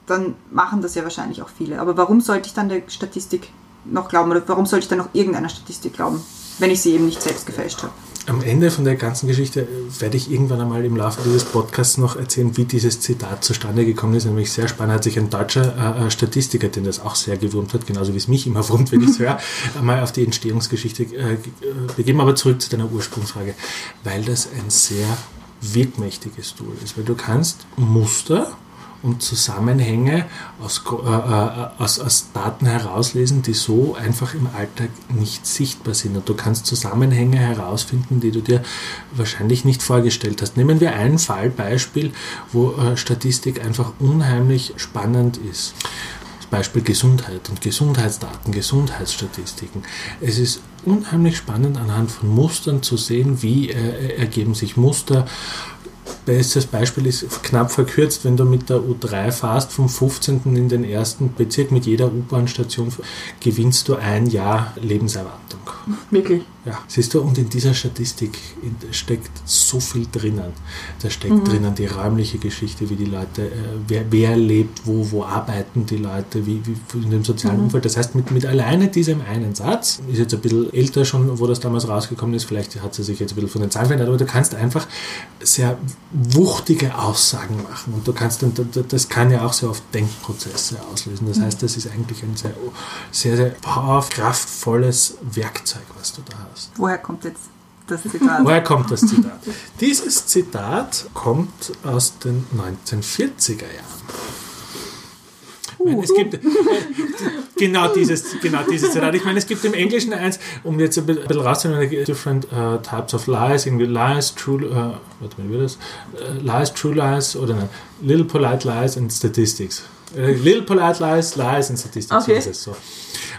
dann machen das ja wahrscheinlich auch viele. Aber warum sollte ich dann der Statistik noch glauben? Oder warum sollte ich dann noch irgendeiner Statistik glauben, wenn ich sie eben nicht selbst gefälscht habe? Am Ende von der ganzen Geschichte äh, werde ich irgendwann einmal im Laufe dieses Podcasts noch erzählen, wie dieses Zitat zustande gekommen ist. Nämlich sehr spannend hat sich ein deutscher äh, äh Statistiker, den das auch sehr gewurmt hat, genauso wie es mich immer wurmt, wenn ich es (laughs) höre, einmal auf die Entstehungsgeschichte äh, äh, begeben. Aber zurück zu deiner Ursprungsfrage, weil das ein sehr wirkmächtiges Tool ist, weil du kannst Muster und Zusammenhänge aus, äh, äh, aus, aus Daten herauslesen, die so einfach im Alltag nicht sichtbar sind. Und du kannst Zusammenhänge herausfinden, die du dir wahrscheinlich nicht vorgestellt hast. Nehmen wir ein Fallbeispiel, wo äh, Statistik einfach unheimlich spannend ist. Beispiel Gesundheit und Gesundheitsdaten, Gesundheitsstatistiken. Es ist unheimlich spannend anhand von Mustern zu sehen, wie äh, ergeben sich Muster Bestes Beispiel ist knapp verkürzt, wenn du mit der U3 fährst, vom 15. in den ersten Bezirk mit jeder U-Bahn-Station gewinnst du ein Jahr Lebenserwartung. Wirklich? Ja, siehst du, und in dieser Statistik steckt so viel drinnen. Da steckt mhm. drinnen die räumliche Geschichte, wie die Leute, äh, wer, wer lebt, wo, wo arbeiten die Leute, wie, wie in dem sozialen mhm. Umfeld. Das heißt, mit, mit alleine diesem einen Satz, ist jetzt ein bisschen älter schon, wo das damals rausgekommen ist, vielleicht hat sie sich jetzt ein bisschen von den Zahlen verändert, aber du kannst einfach sehr wuchtige Aussagen machen und du kannst, dann, das kann ja auch sehr oft Denkprozesse auslösen. Das mhm. heißt, das ist eigentlich ein sehr, sehr, sehr kraftvolles Werkzeug, was du da hast hast. Woher kommt jetzt das Zitat? Woher kommt das Zitat? (laughs) Dieses Zitat kommt aus den 1940er Jahren. Meine, es gibt äh, genau dieses, genau dieses Zitat. Ich meine, es gibt im Englischen eins, um jetzt ein bisschen rauszunehmen, different uh, types of lies, irgendwie lies, true, uh, warte mal, wie das? Uh, lies, true lies oder nein, little polite lies and statistics. Little polite lies, lies and statistics. Okay. So ist es so.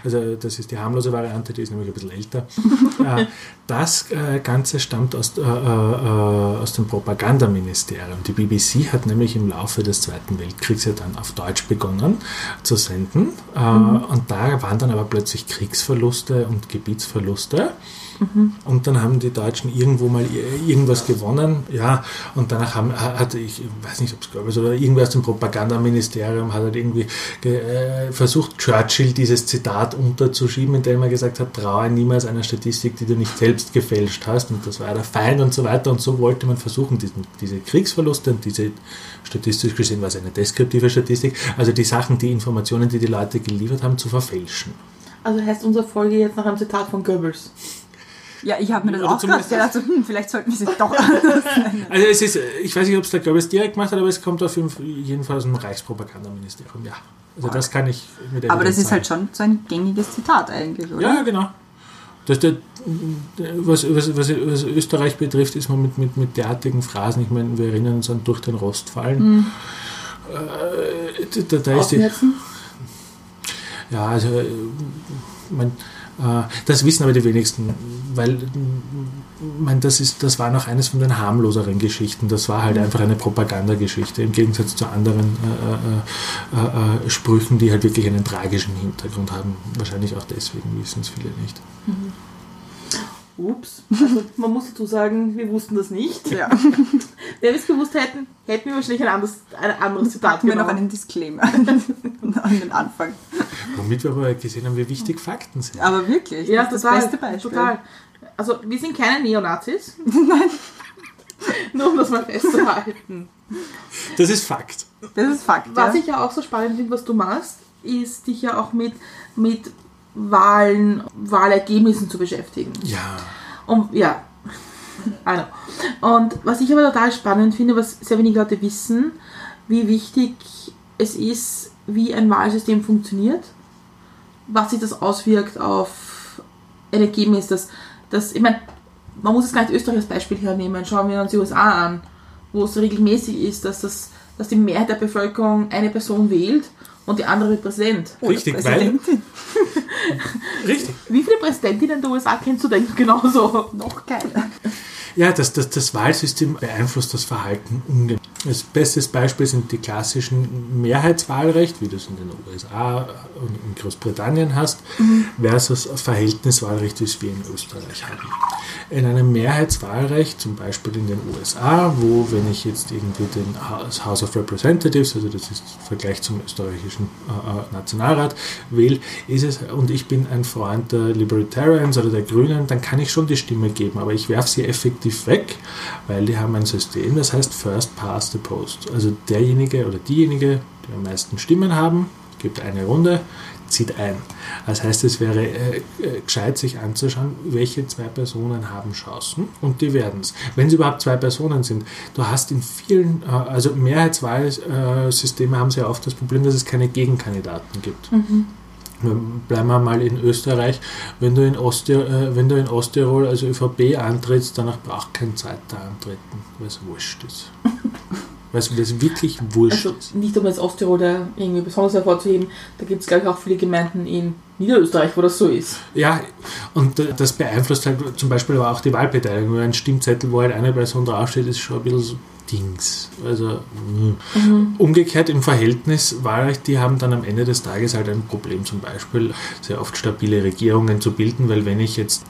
Also das ist die harmlose Variante, die ist nämlich ein bisschen älter. (laughs) Äh, das äh, Ganze stammt aus, äh, aus dem Propagandaministerium. Die BBC hat nämlich im Laufe des Zweiten Weltkriegs ja dann auf Deutsch begonnen zu senden. Mhm. Und da waren dann aber plötzlich Kriegsverluste und Gebietsverluste. Mhm. Und dann haben die Deutschen irgendwo mal irgendwas gewonnen, ja, und danach haben, hat, ich weiß nicht, ob es ich, oder irgendwer aus dem Propagandaministerium hat halt irgendwie äh, versucht, Churchill dieses Zitat unterzuschieben, indem er gesagt hat, traue niemals einer Statistik, die du nicht selbst gefälscht hast, und das war der Feind und so weiter, und so wollte man versuchen, diesen, diese Kriegsverluste und diese, statistisch gesehen war es eine deskriptive Statistik, also die Sachen, die Informationen, die die Leute geliefert haben, zu verfälschen. Also heißt unsere Folge jetzt nach einem Zitat von Goebbels. Ja, ich habe mir das Oder auch gedacht, so, hm, vielleicht sollten wir sie doch (laughs) anders nennen. Also es ist, ich weiß nicht, ob es der Goebbels direkt gemacht hat, aber es kommt auf jeden Fall aus dem Reichspropagandaministerium, ja. Also okay. das kann ich mit Aber das ist halt schon so ein gängiges Zitat eigentlich, oder? Ja, genau. Das der, was, was, was, was, Österreich betrifft, ist man mit, mit, mit derartigen Phrasen, ich meine, wir erinnern uns an durch den Rost fallen. Mhm. Äh, da, da ist die, ja, also man, Äh, das wissen aber die wenigsten, weil meine, das, ist, das war noch eines von den harmloseren Geschichten. Das war halt einfach eine Propagandageschichte im Gegensatz zu anderen äh, äh, äh, äh Sprüchen, die halt wirklich einen tragischen Hintergrund haben. Wahrscheinlich auch deswegen wissen es viele nicht. Mhm. Ups. Also (laughs) man muss dazu sagen, wir wussten das nicht. Ja. (laughs) Wenn wir es gewusst hätten, hätten wir wahrscheinlich ein anderes, ein anderes Zitat Hatten wir noch einen Disclaimer (laughs) an den Anfang. Womit wir aber gesehen haben, wie wichtig Fakten sind. Aber wirklich, Ja, das total, das beste Beispiel. total. Also wir sind keine Neonazis. Nein. Nur um das mal festzuhalten. Das ist Fakt. Das ist Fakt. Was ja. ich ja auch so spannend finde, was du machst, ist dich ja auch mit, mit Wahlen, Wahlergebnissen zu beschäftigen. Ja. Und ja. Und was ich aber total spannend finde, was sehr wenige Leute wissen, wie wichtig es ist, wie ein Wahlsystem funktioniert, was sich das auswirkt auf ein Ergebnis, das, das ich meine, man muss jetzt gar nicht Österreich als Beispiel hernehmen, schauen wir uns die USA an, wo es regelmäßig ist, dass, das, dass die Mehrheit der Bevölkerung eine Person wählt und die andere wird Präsident. Richtig, weil. Präsidentin. (laughs) Richtig. Wie viele Präsidentinnen der USA kennst du denn genauso? Noch keiner. Ja, das, das, das Wahlsystem beeinflusst das Verhalten ungemein. Das beste Beispiel sind die klassischen Mehrheitswahlrecht, wie du es in den USA und in Großbritannien hast, versus Verhältniswahlrecht, wie es wir in Österreich haben. In einem Mehrheitswahlrecht, zum Beispiel in den USA, wo, wenn ich jetzt irgendwie den House of Representatives, also das ist im Vergleich zum österreichischen äh, Nationalrat, wähle, ist es, und ich bin ein Freund der Libertarians oder der Grünen, dann kann ich schon die Stimme geben, aber ich werfe sie effektiv weg, weil die haben ein System, das heißt First Past the Post. Also derjenige oder diejenige, die am meisten Stimmen haben, gibt eine Runde, zieht ein. Das heißt, es wäre äh, äh, gescheit, sich anzuschauen, welche zwei Personen haben Chancen und die werden es. Wenn es überhaupt zwei Personen sind, du hast in vielen, äh, also Mehrheitswahlsysteme haben sie ja oft das Problem, dass es keine Gegenkandidaten gibt. Bleiben wir mal in Österreich. Wenn du in, Osttir äh, wenn du in Osttirol also ÖVP antrittst, danach braucht kein Zweiter antreten, weil es wurscht ist. (laughs) weil es wirklich wurscht Also ist. nicht um jetzt Osttirol da irgendwie besonders hervorzuheben, da gibt es glaube ich auch viele Gemeinden in Niederösterreich, wo das so ist. Ja, und äh, das beeinflusst halt zum Beispiel aber auch die Wahlbeteiligung. Ein Stimmzettel, wo halt eine Person draufsteht, ist schon ein bisschen so Dings. Also mh. umgekehrt im Verhältnis Wahlrecht, die haben dann am Ende des Tages halt ein Problem, zum Beispiel sehr oft stabile Regierungen zu bilden, weil wenn ich jetzt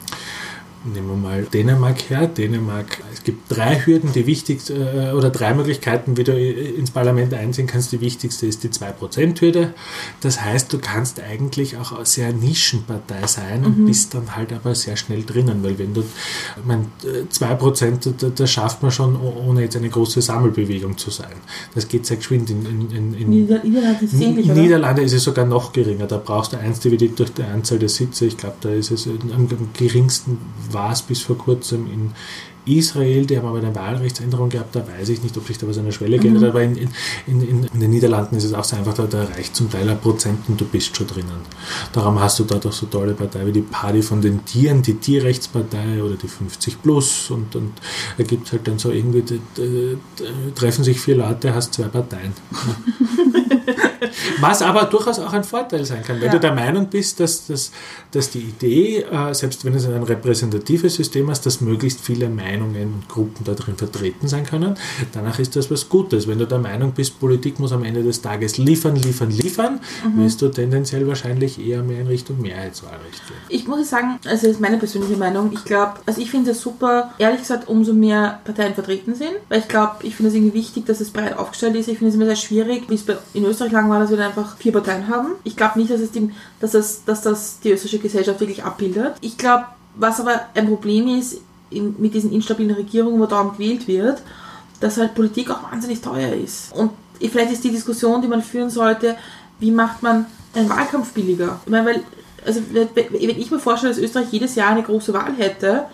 Nehmen wir mal Dänemark her. Dänemark, es gibt drei Hürden, die wichtigste, äh, oder drei Möglichkeiten, wie du ins Parlament einziehen kannst. Die wichtigste ist die 2%-Hürde. Das heißt, du kannst eigentlich auch eine sehr Nischenpartei sein und bist dann halt aber sehr schnell drinnen, weil wenn du, ich meine, 2%, da- das schafft man schon, oh- ohne jetzt eine große Sammelbewegung zu sein. Das geht sehr geschwind in, in, in, in Nieder Niederlande ist es ähnlich? Niederlande ist es sogar noch geringer. Da brauchst du 1 dividiert durch die Anzahl der Sitze. Ich glaube, da ist es am am geringsten war es bis vor kurzem in Israel, die haben aber eine Wahlrechtsänderung gehabt, da weiß ich nicht, ob sich da was an der Schwelle geändert hat, aber in, in, in, in den Niederlanden ist es auch so einfach, da, da reicht zum Teil ein Prozent und du bist schon drinnen. Darum hast du dort auch so tolle Parteien wie die Party von den Tieren, die Tierrechtspartei oder die 50 Plus und, und da gibt es halt dann so irgendwie, die, die, die, treffen sich vier Leute, hast zwei Parteien. (laughs) Was aber durchaus auch ein Vorteil sein kann, wenn Ja. du der Meinung bist, dass, dass, dass die Idee, äh, selbst wenn es ein repräsentatives System hast, dass möglichst viele Meinungen und Gruppen da drin vertreten sein können, danach ist das was Gutes. Wenn du der Meinung bist, Politik muss am Ende des Tages liefern, liefern, liefern, wirst du tendenziell wahrscheinlich eher mehr in Richtung Mehrheitswahlrecht gehen. Ich muss sagen, also das ist meine persönliche Meinung, ich glaube, also ich finde es super, ehrlich gesagt, umso mehr Parteien vertreten sind, weil ich glaube, ich finde es irgendwie wichtig, dass es breit aufgestellt ist. Ich finde es immer sehr schwierig, wie es bei, in Österreich lang war, dass wir da einfach vier Parteien haben. Ich glaube nicht, dass, es die, dass, das, dass das die österreichische Gesellschaft wirklich abbildet. Ich glaube, was aber ein Problem ist in, mit diesen instabilen Regierungen, wo dauernd gewählt wird, dass halt Politik auch wahnsinnig teuer ist. Und vielleicht ist die Diskussion, die man führen sollte, wie macht man einen Wahlkampf billiger? Ich meine, weil, also wenn ich mir vorstelle, dass Österreich jedes Jahr eine große Wahl hätte,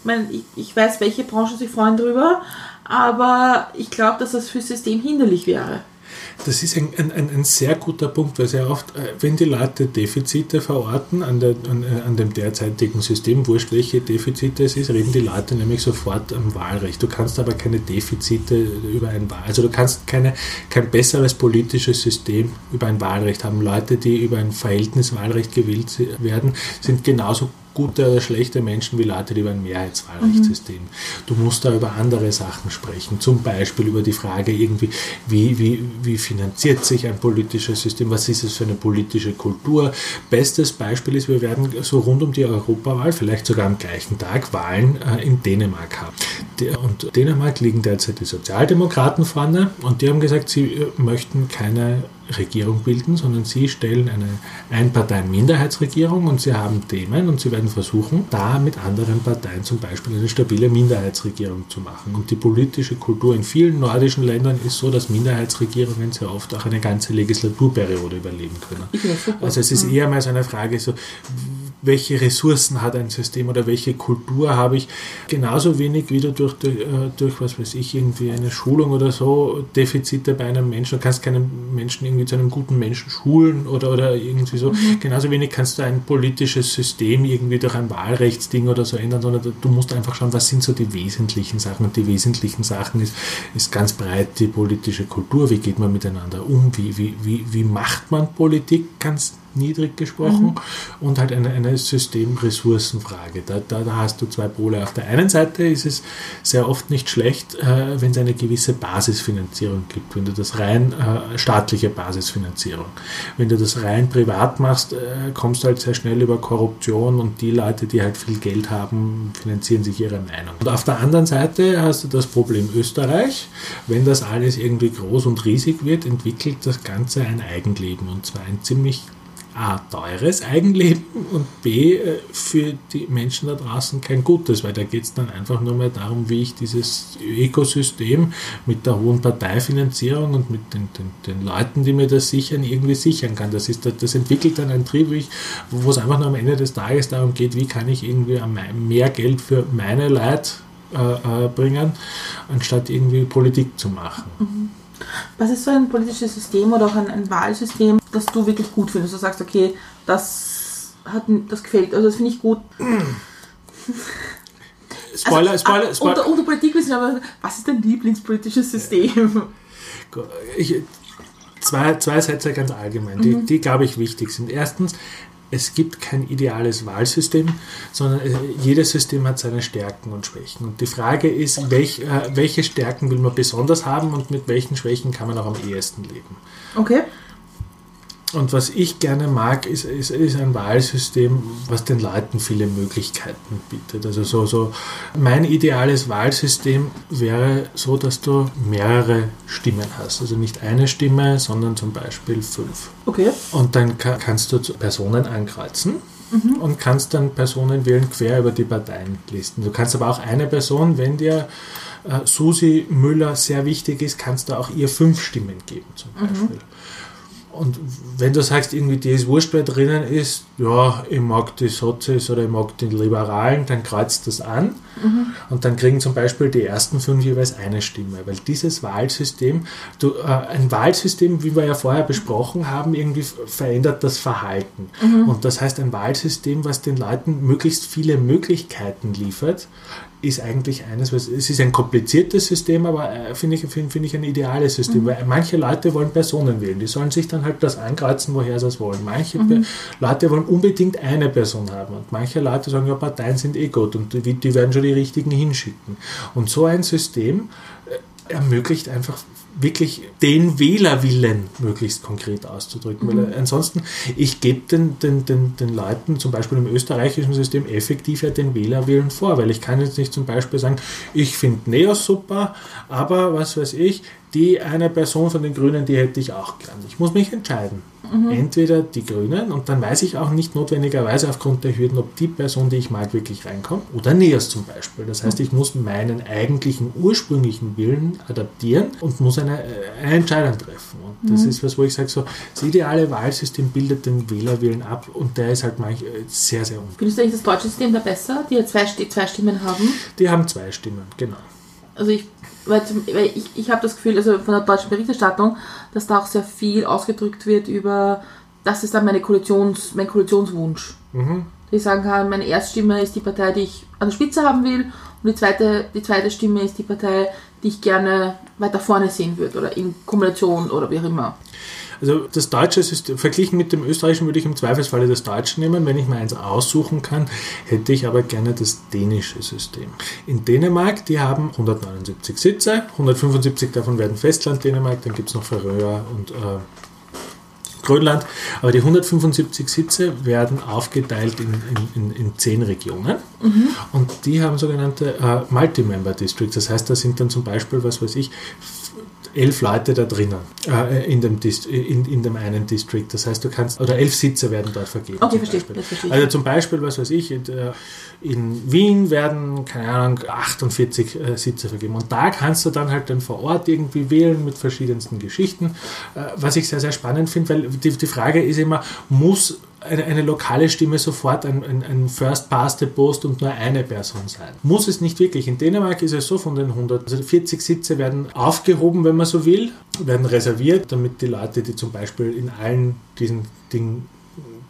ich meine, ich, ich weiß, welche Branchen sich freuen drüber, aber ich glaube, dass das fürs System hinderlich wäre. Das ist ein, ein, ein sehr guter Punkt, weil sehr oft, äh, wenn die Leute Defizite verorten an, der, an, äh, an dem derzeitigen System, wurscht welche Defizite es ist, reden die Leute nämlich sofort am Wahlrecht. Du kannst aber keine Defizite über ein Wahlrecht, also du kannst keine, kein besseres politisches System über ein Wahlrecht haben. Leute, die über ein Verhältniswahlrecht gewählt werden, sind genauso gute oder schlechte Menschen wie Leute, die über ein Mehrheitswahlrechtssystem. Mhm. Du musst da über andere Sachen sprechen, zum Beispiel über die Frage irgendwie, wie, wie, wie finanziert sich ein politisches System, was ist es für eine politische Kultur. Bestes Beispiel ist, wir werden so rund um die Europawahl, vielleicht sogar am gleichen Tag, Wahlen äh, in Dänemark haben. Und Dänemark liegen derzeit die Sozialdemokraten vorne und die haben gesagt, sie äh, möchten keine Regierung bilden, sondern sie stellen eine Einparteien-Minderheitsregierung und sie haben Themen und sie werden versuchen, da mit anderen Parteien zum Beispiel eine stabile Minderheitsregierung zu machen. Und die politische Kultur in vielen nordischen Ländern ist so, dass Minderheitsregierungen sehr oft auch eine ganze Legislaturperiode überleben können. Also es ist eher mal so eine Frage, so, welche Ressourcen hat ein System oder welche Kultur habe ich. Genauso wenig wieder durch, durch, äh, durch, was weiß ich, irgendwie eine Schulung oder so, Defizite bei einem Menschen. Du kannst keinen Menschen irgendwie zu einem guten Menschen schulen oder, oder irgendwie so. Mhm. Genauso wenig kannst du ein politisches System irgendwie durch ein Wahlrechtsding oder so ändern, sondern du musst einfach schauen, was sind so die wesentlichen Sachen. Und die wesentlichen Sachen ist, ist ganz breit die politische Kultur. Wie geht man miteinander um? Wie, wie, wie, wie macht man Politik? Ganz niedrig gesprochen mhm. und halt eine, eine Systemressourcenfrage. Da, da, da, hast du zwei Pole. Auf der einen Seite ist es sehr oft nicht schlecht, äh, wenn es eine gewisse Basisfinanzierung gibt, wenn du das rein äh, staatliche Basisfinanzierung. Wenn du das rein privat machst, äh, kommst du halt sehr schnell über Korruption und die Leute, die halt viel Geld haben, finanzieren sich ihre Meinung. Und auf der anderen Seite hast du das Problem Österreich. Wenn das alles irgendwie groß und riesig wird, entwickelt das Ganze ein Eigenleben und zwar ein ziemlich A, teures Eigenleben und B, äh, für die Menschen da draußen kein gutes, weil da geht es dann einfach nur mehr darum, wie ich dieses Ökosystem mit der hohen Parteifinanzierung und mit den, den, den Leuten, die mir das sichern, irgendwie sichern kann. Das, ist, das entwickelt dann ein Trieb, wo es einfach nur am Ende des Tages darum geht, wie kann ich irgendwie mehr Geld für meine Leute äh, äh, bringen, anstatt irgendwie Politik zu machen. Mhm. Was ist so ein politisches System oder auch ein, ein Wahlsystem, das du wirklich gut findest? Du sagst, okay, das, hat, das gefällt, also das finde ich gut. (clears throat) Spoiler, also, Spoiler, Spoiler. Unter, unter Politikwissenschaftler, was ist dein Lieblingspolitisches System? Ich, zwei, zwei Sätze ganz allgemein, die, mhm. die glaube ich wichtig sind. Erstens, es gibt kein ideales Wahlsystem, sondern äh, jedes System hat seine Stärken und Schwächen. Und die Frage ist, welch, äh, welche Stärken will man besonders haben und mit welchen Schwächen kann man auch am ehesten leben. Okay. Und was ich gerne mag, ist, ist, ist, ein Wahlsystem, was den Leuten viele Möglichkeiten bietet. Also so, so mein ideales Wahlsystem wäre so, dass du mehrere Stimmen hast. Also nicht eine Stimme, sondern zum Beispiel fünf. Okay. Und dann kannst du Personen ankreuzen. Mhm. Und kannst dann Personen wählen quer über die Parteienlisten. Du kannst aber auch eine Person, wenn dir äh, Susi Müller sehr wichtig ist, kannst du auch ihr fünf Stimmen geben zum mhm. Beispiel. Mhm. Und wenn du sagst, irgendwie das Wurscht, wer drinnen ist, ja, ich mag die Sozis oder ich mag die Liberalen, dann kreuzt das an mhm. und dann kriegen zum Beispiel die ersten fünf jeweils eine Stimme, weil dieses Wahlsystem, du, äh, ein Wahlsystem, wie wir ja vorher besprochen haben, irgendwie verändert das Verhalten. Mhm. Und das heißt, ein Wahlsystem, was den Leuten möglichst viele Möglichkeiten liefert, ist eigentlich eines, was es ist ein kompliziertes System, aber äh, finde ich, find, find ich ein ideales System, mhm. weil manche Leute wollen Personen wählen, die sollen sich dann halt das ankreuzen, woher sie es wollen. Manche mhm. Leute wollen unbedingt eine Person haben und manche Leute sagen, ja, Parteien sind eh gut und die, die werden schon die richtigen hinschicken. Und so ein System äh, ermöglicht einfach wirklich den Wählerwillen möglichst konkret auszudrücken. Mhm. Weil ansonsten, ich gebe den, den, den, den Leuten zum Beispiel im österreichischen System effektiv ja den Wählerwillen vor, weil ich kann jetzt nicht zum Beispiel sagen, ich finde Neos super, aber was weiß ich, die eine Person von den Grünen, die hätte ich auch gern. Ich muss mich entscheiden. Mhm. Entweder die Grünen und dann weiß ich auch nicht notwendigerweise aufgrund der Hürden, ob die Person, die ich mag, wirklich reinkommt oder Neos zum Beispiel. Das heißt, ich muss meinen eigentlichen ursprünglichen Willen adaptieren und muss eine, äh, eine Entscheidung treffen. Und das mhm. ist was, wo ich sage, so, das ideale Wahlsystem bildet den Wählerwillen ab und der ist halt manch, äh, sehr, sehr ungut. Findest du eigentlich das deutsche System da besser, die ja zwei, zwei Stimmen haben? Die haben zwei Stimmen, genau. Also ich, weil, ich, ich habe das Gefühl, also von der deutschen Berichterstattung, dass da auch sehr viel ausgedrückt wird über, das ist dann meine Koalitions, mein Koalitionswunsch. Die sagen kann, meine Erststimme ist die Partei, die ich an der Spitze haben will und die zweite, die zweite Stimme ist die Partei, die ich gerne weiter vorne sehen würde oder in Kombination oder wie auch immer. Also das deutsche System, verglichen mit dem österreichischen würde ich im Zweifelsfalle das deutsche nehmen. Wenn ich mir eins aussuchen kann, hätte ich aber gerne das dänische System. In Dänemark, die haben 179 Sitze, 175 davon werden Festland Dänemark, dann gibt es noch Färöer und äh, Grönland. Aber die 175 Sitze werden aufgeteilt in, in, in, in 10 Regionen. Und die haben sogenannte äh, Multi-Member Districts. Das heißt, da sind dann zum Beispiel, was weiß ich, elf Leute da drinnen äh, in, dem Dist in, in dem einen District. Das heißt, du kannst, oder elf Sitze werden dort vergeben. Okay, verstehe, verstehe. Also zum Beispiel, was weiß ich, in, in Wien werden, keine Ahnung, 48 äh, Sitze vergeben. Und da kannst du dann halt dann vor Ort irgendwie wählen mit verschiedensten Geschichten, äh, was ich sehr, sehr spannend finde, weil die, die Frage ist immer, muss eine, eine lokale Stimme sofort ein, ein, ein First Past the Post und nur eine Person sein. Muss es nicht wirklich. In Dänemark ist es so, von den 100, also 40 Sitze werden aufgehoben, wenn man so will, werden reserviert, damit die Leute, die zum Beispiel in allen diesen Dingen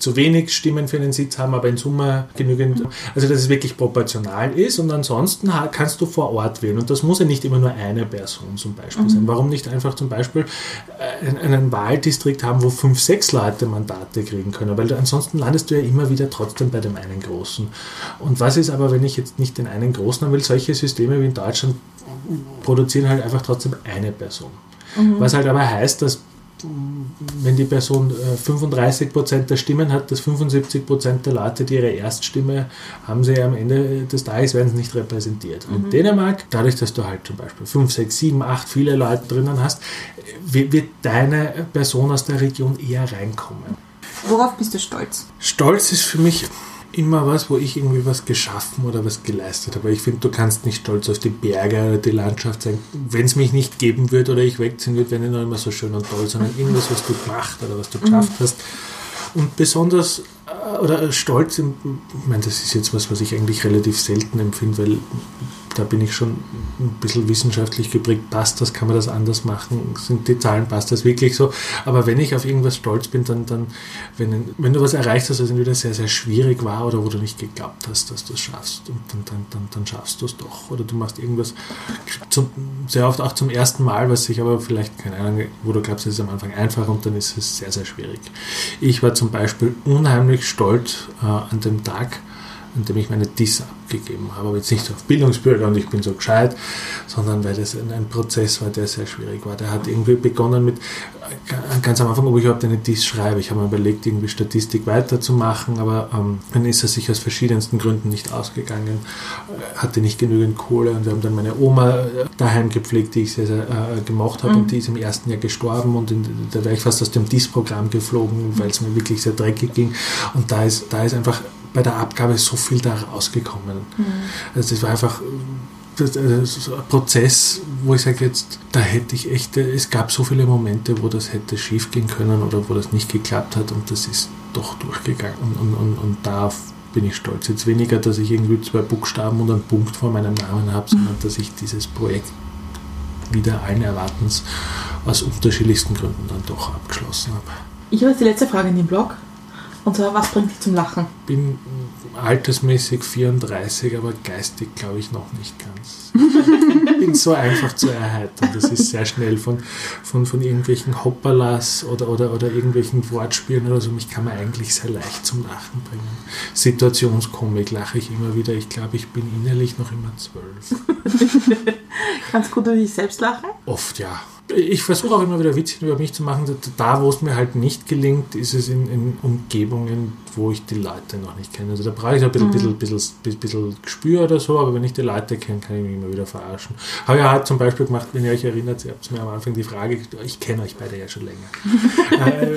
zu wenig Stimmen für einen Sitz haben, aber in Summe genügend, also dass es wirklich proportional ist und ansonsten kannst du vor Ort wählen und das muss ja nicht immer nur eine Person zum Beispiel sein. Warum nicht einfach zum Beispiel äh, einen- Wahldistrikt haben, wo fünf, sechs Leute Mandate kriegen können, weil ansonsten landest du ja immer wieder trotzdem bei dem einen Großen. Und was ist aber, wenn ich jetzt nicht den einen Großen haben will, solche Systeme wie in Deutschland produzieren halt einfach trotzdem eine Person. Was halt aber heißt, dass wenn die Person äh, 35% der Stimmen hat, dass 75% der Leute, die ihre Erststimme haben, sie am Ende des Tages werden sie nicht repräsentiert. Und in Dänemark, dadurch, dass du halt zum Beispiel 5, 6, 7, 8 viele Leute drinnen hast, wird deine Person aus der Region eher reinkommen. Worauf bist du stolz? Stolz ist für mich immer was, wo ich irgendwie was geschaffen oder was geleistet habe. Ich finde, du kannst nicht stolz auf die Berge oder die Landschaft sein. Wenn es mich nicht geben würde oder ich wegziehen würde, wäre ich noch immer so schön und toll, sondern irgendwas, was du gemacht oder was du geschafft hast. Und besonders, äh, oder stolz, ich meine, das ist jetzt was, was ich eigentlich relativ selten empfinde, weil da bin ich schon ein bisschen wissenschaftlich geprägt. Passt das? Kann man das anders machen? Sind die Zahlen, passt das wirklich so? Aber wenn ich auf irgendwas stolz bin, dann, dann wenn, wenn du was erreicht hast, was entweder sehr, sehr schwierig war oder wo du nicht geglaubt hast, dass du es schaffst, und dann, dann, dann, dann schaffst du es doch. Oder du machst irgendwas zum, sehr oft auch zum ersten Mal, was sich aber vielleicht, keine Ahnung, wo du glaubst, es ist am Anfang einfach und dann ist es sehr, sehr schwierig. Ich war zum Beispiel unheimlich stolz äh, an dem Tag, an dem ich meine DIS abgegeben habe. Aber jetzt nicht auf Bildungsbürger und ich bin so gescheit, sondern weil das ein, Prozess war, der sehr schwierig war. Der hat irgendwie begonnen mit, äh, ganz am Anfang, ob ich überhaupt eine DIS schreibe. Ich habe mir überlegt, irgendwie Statistik weiterzumachen, aber ähm, dann ist er sich aus verschiedensten Gründen nicht ausgegangen, äh, hatte nicht genügend Kohle und wir haben dann meine Oma äh, daheim gepflegt, die ich sehr, sehr äh, gemocht habe und die ist im ersten Jahr gestorben und in, da wäre ich fast aus dem DIS-Programm geflogen, weil es mir wirklich sehr dreckig ging und da ist, da ist einfach bei der Abgabe so viel da rausgekommen. Also das war einfach ist ein Prozess, wo ich sage jetzt, da hätte ich echt, es gab so viele Momente, wo das hätte schief gehen können oder wo das nicht geklappt hat und das ist doch durchgegangen und, und, und, und da bin ich stolz. Jetzt weniger, dass ich irgendwie zwei Buchstaben und einen Punkt vor meinem Namen habe, sondern dass ich dieses Projekt wieder allen Erwartens aus unterschiedlichsten Gründen dann doch abgeschlossen habe. Ich habe jetzt die letzte Frage in dem Blog. Und zwar, was bringt dich zum Lachen? bin altersmäßig 34, aber geistig glaube ich noch nicht ganz. (laughs) bin so einfach zu erheitern. Das ist sehr schnell von, von, von irgendwelchen Hopperlas oder, oder, oder irgendwelchen Wortspielen oder so. Mich kann man eigentlich sehr leicht zum Lachen bringen. Situationskomik lache ich immer wieder. Ich glaube, ich bin innerlich noch immer zwölf. (laughs) Kannst gut über dich selbst lachen? Oft ja. Ich versuche auch immer wieder Witzchen über mich zu machen. Da, wo es mir halt nicht gelingt, ist es in, in Umgebungen, wo ich die Leute noch nicht kenne. Also da brauche ich ein bisschen, bisschen, bisschen, bisschen, bisschen Gespür oder so, aber wenn ich die Leute kenne, kann ich mich immer wieder verarschen. Habe ich ja halt zum Beispiel gemacht, wenn ihr euch erinnert, ihr habt mir am Anfang die Frage, ich kenne euch beide ja schon länger. (laughs) äh,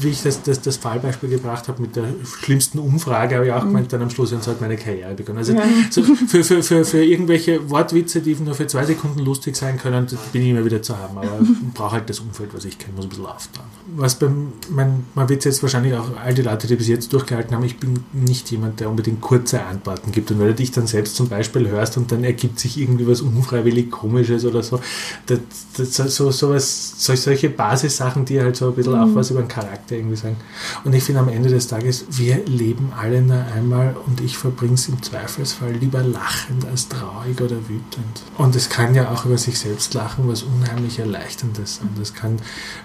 wie ich das, das, das Fallbeispiel gebracht habe mit der schlimmsten Umfrage, habe ich auch gemeint, dann am Schluss und so hat meine Karriere begonnen. Also so für, für, für, für irgendwelche Wortwitze, die nur für zwei Sekunden lustig sein können, bin ich immer wieder zu haben. Aber aber (laughs) brauche halt das Umfeld, was ich kenne, muss ein bisschen aufbauen. Was beim, man, man wird jetzt wahrscheinlich auch all die Leute, die bis jetzt durchgehalten haben, ich bin nicht jemand, der unbedingt kurze Antworten gibt. Und wenn du dich dann selbst zum Beispiel hörst und dann ergibt sich irgendwie was unfreiwillig Komisches oder so, das, das, so, so was, solche Basissachen, die halt so ein bisschen auch was über den Charakter irgendwie sagen. Und ich finde am Ende des Tages, wir leben alle nur einmal und ich verbringe es im Zweifelsfall lieber lachend als traurig oder wütend. Und es kann ja auch über sich selbst lachen, was unheimlich Erleichterndes sein. Das kann,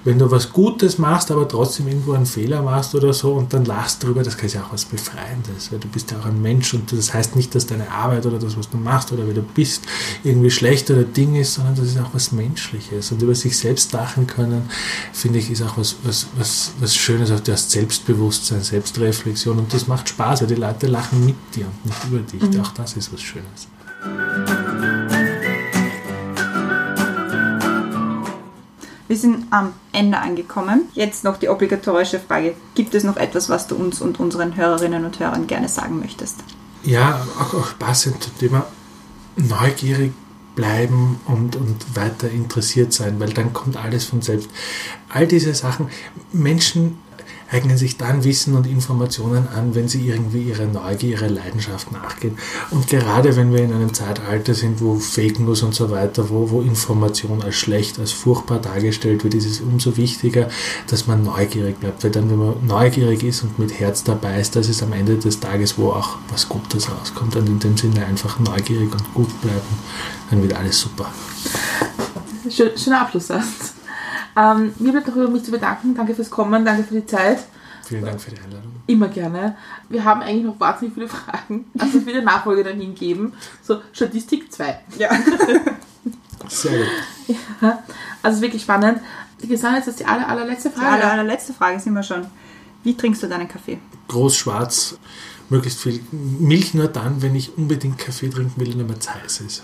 wenn du was Gutes machst, aber trotzdem irgendwo einen Fehler machst oder so und dann lachst drüber, das kann ja auch was Befreiendes, weil du bist ja auch ein Mensch und das heißt nicht, dass deine Arbeit oder das, was du machst oder wie du bist, irgendwie schlecht oder Ding ist, sondern das ist auch was Menschliches. Und über sich selbst lachen können, finde ich, ist auch was, was, was, was Schönes, auf das Selbstbewusstsein, Selbstreflexion und das macht Spaß, weil die Leute lachen mit dir und nicht über dich. Auch das ist was Schönes. Wir sind am Ende angekommen. Jetzt noch die obligatorische Frage. Gibt es noch etwas, was du uns und unseren Hörerinnen und Hörern gerne sagen möchtest? Ja, auch, auch passend zum Thema neugierig bleiben und, und weiter interessiert sein, weil dann kommt alles von selbst. All diese Sachen, Menschen eignen sich dann Wissen und Informationen an, wenn sie irgendwie ihrer Neugier, ihrer Leidenschaft nachgehen. Und gerade wenn wir in einem Zeitalter sind, wo Fake News und so weiter, wo, wo Information als schlecht, als furchtbar dargestellt wird, ist es umso wichtiger, dass man neugierig bleibt. Weil dann, wenn man neugierig ist und mit Herz dabei ist, das ist am Ende des Tages, wo auch was Gutes rauskommt. Und in dem Sinne einfach neugierig und gut bleiben, dann wird alles super. Schön, schöner Abschlusssatz. Ähm, mir bleibt noch über mich zu bedanken. Danke fürs Kommen, danke für die Zeit. Vielen Dank für die Einladung. Immer gerne. Wir haben eigentlich noch wahnsinnig viele Fragen. (laughs) Also es wird eine Nachfolge dann hingeben. So, Statistik 2. Ja. (laughs) Sehr gut. Ja, also wirklich spannend. Wir sagen jetzt, das ist die aller, allerletzte Die Frage. aller, allerletzte Frage sind wir schon. Wie trinkst du deinen Kaffee? Groß, schwarz, möglichst viel Milch nur dann, wenn ich unbedingt Kaffee trinken will und mir zu heiß ist.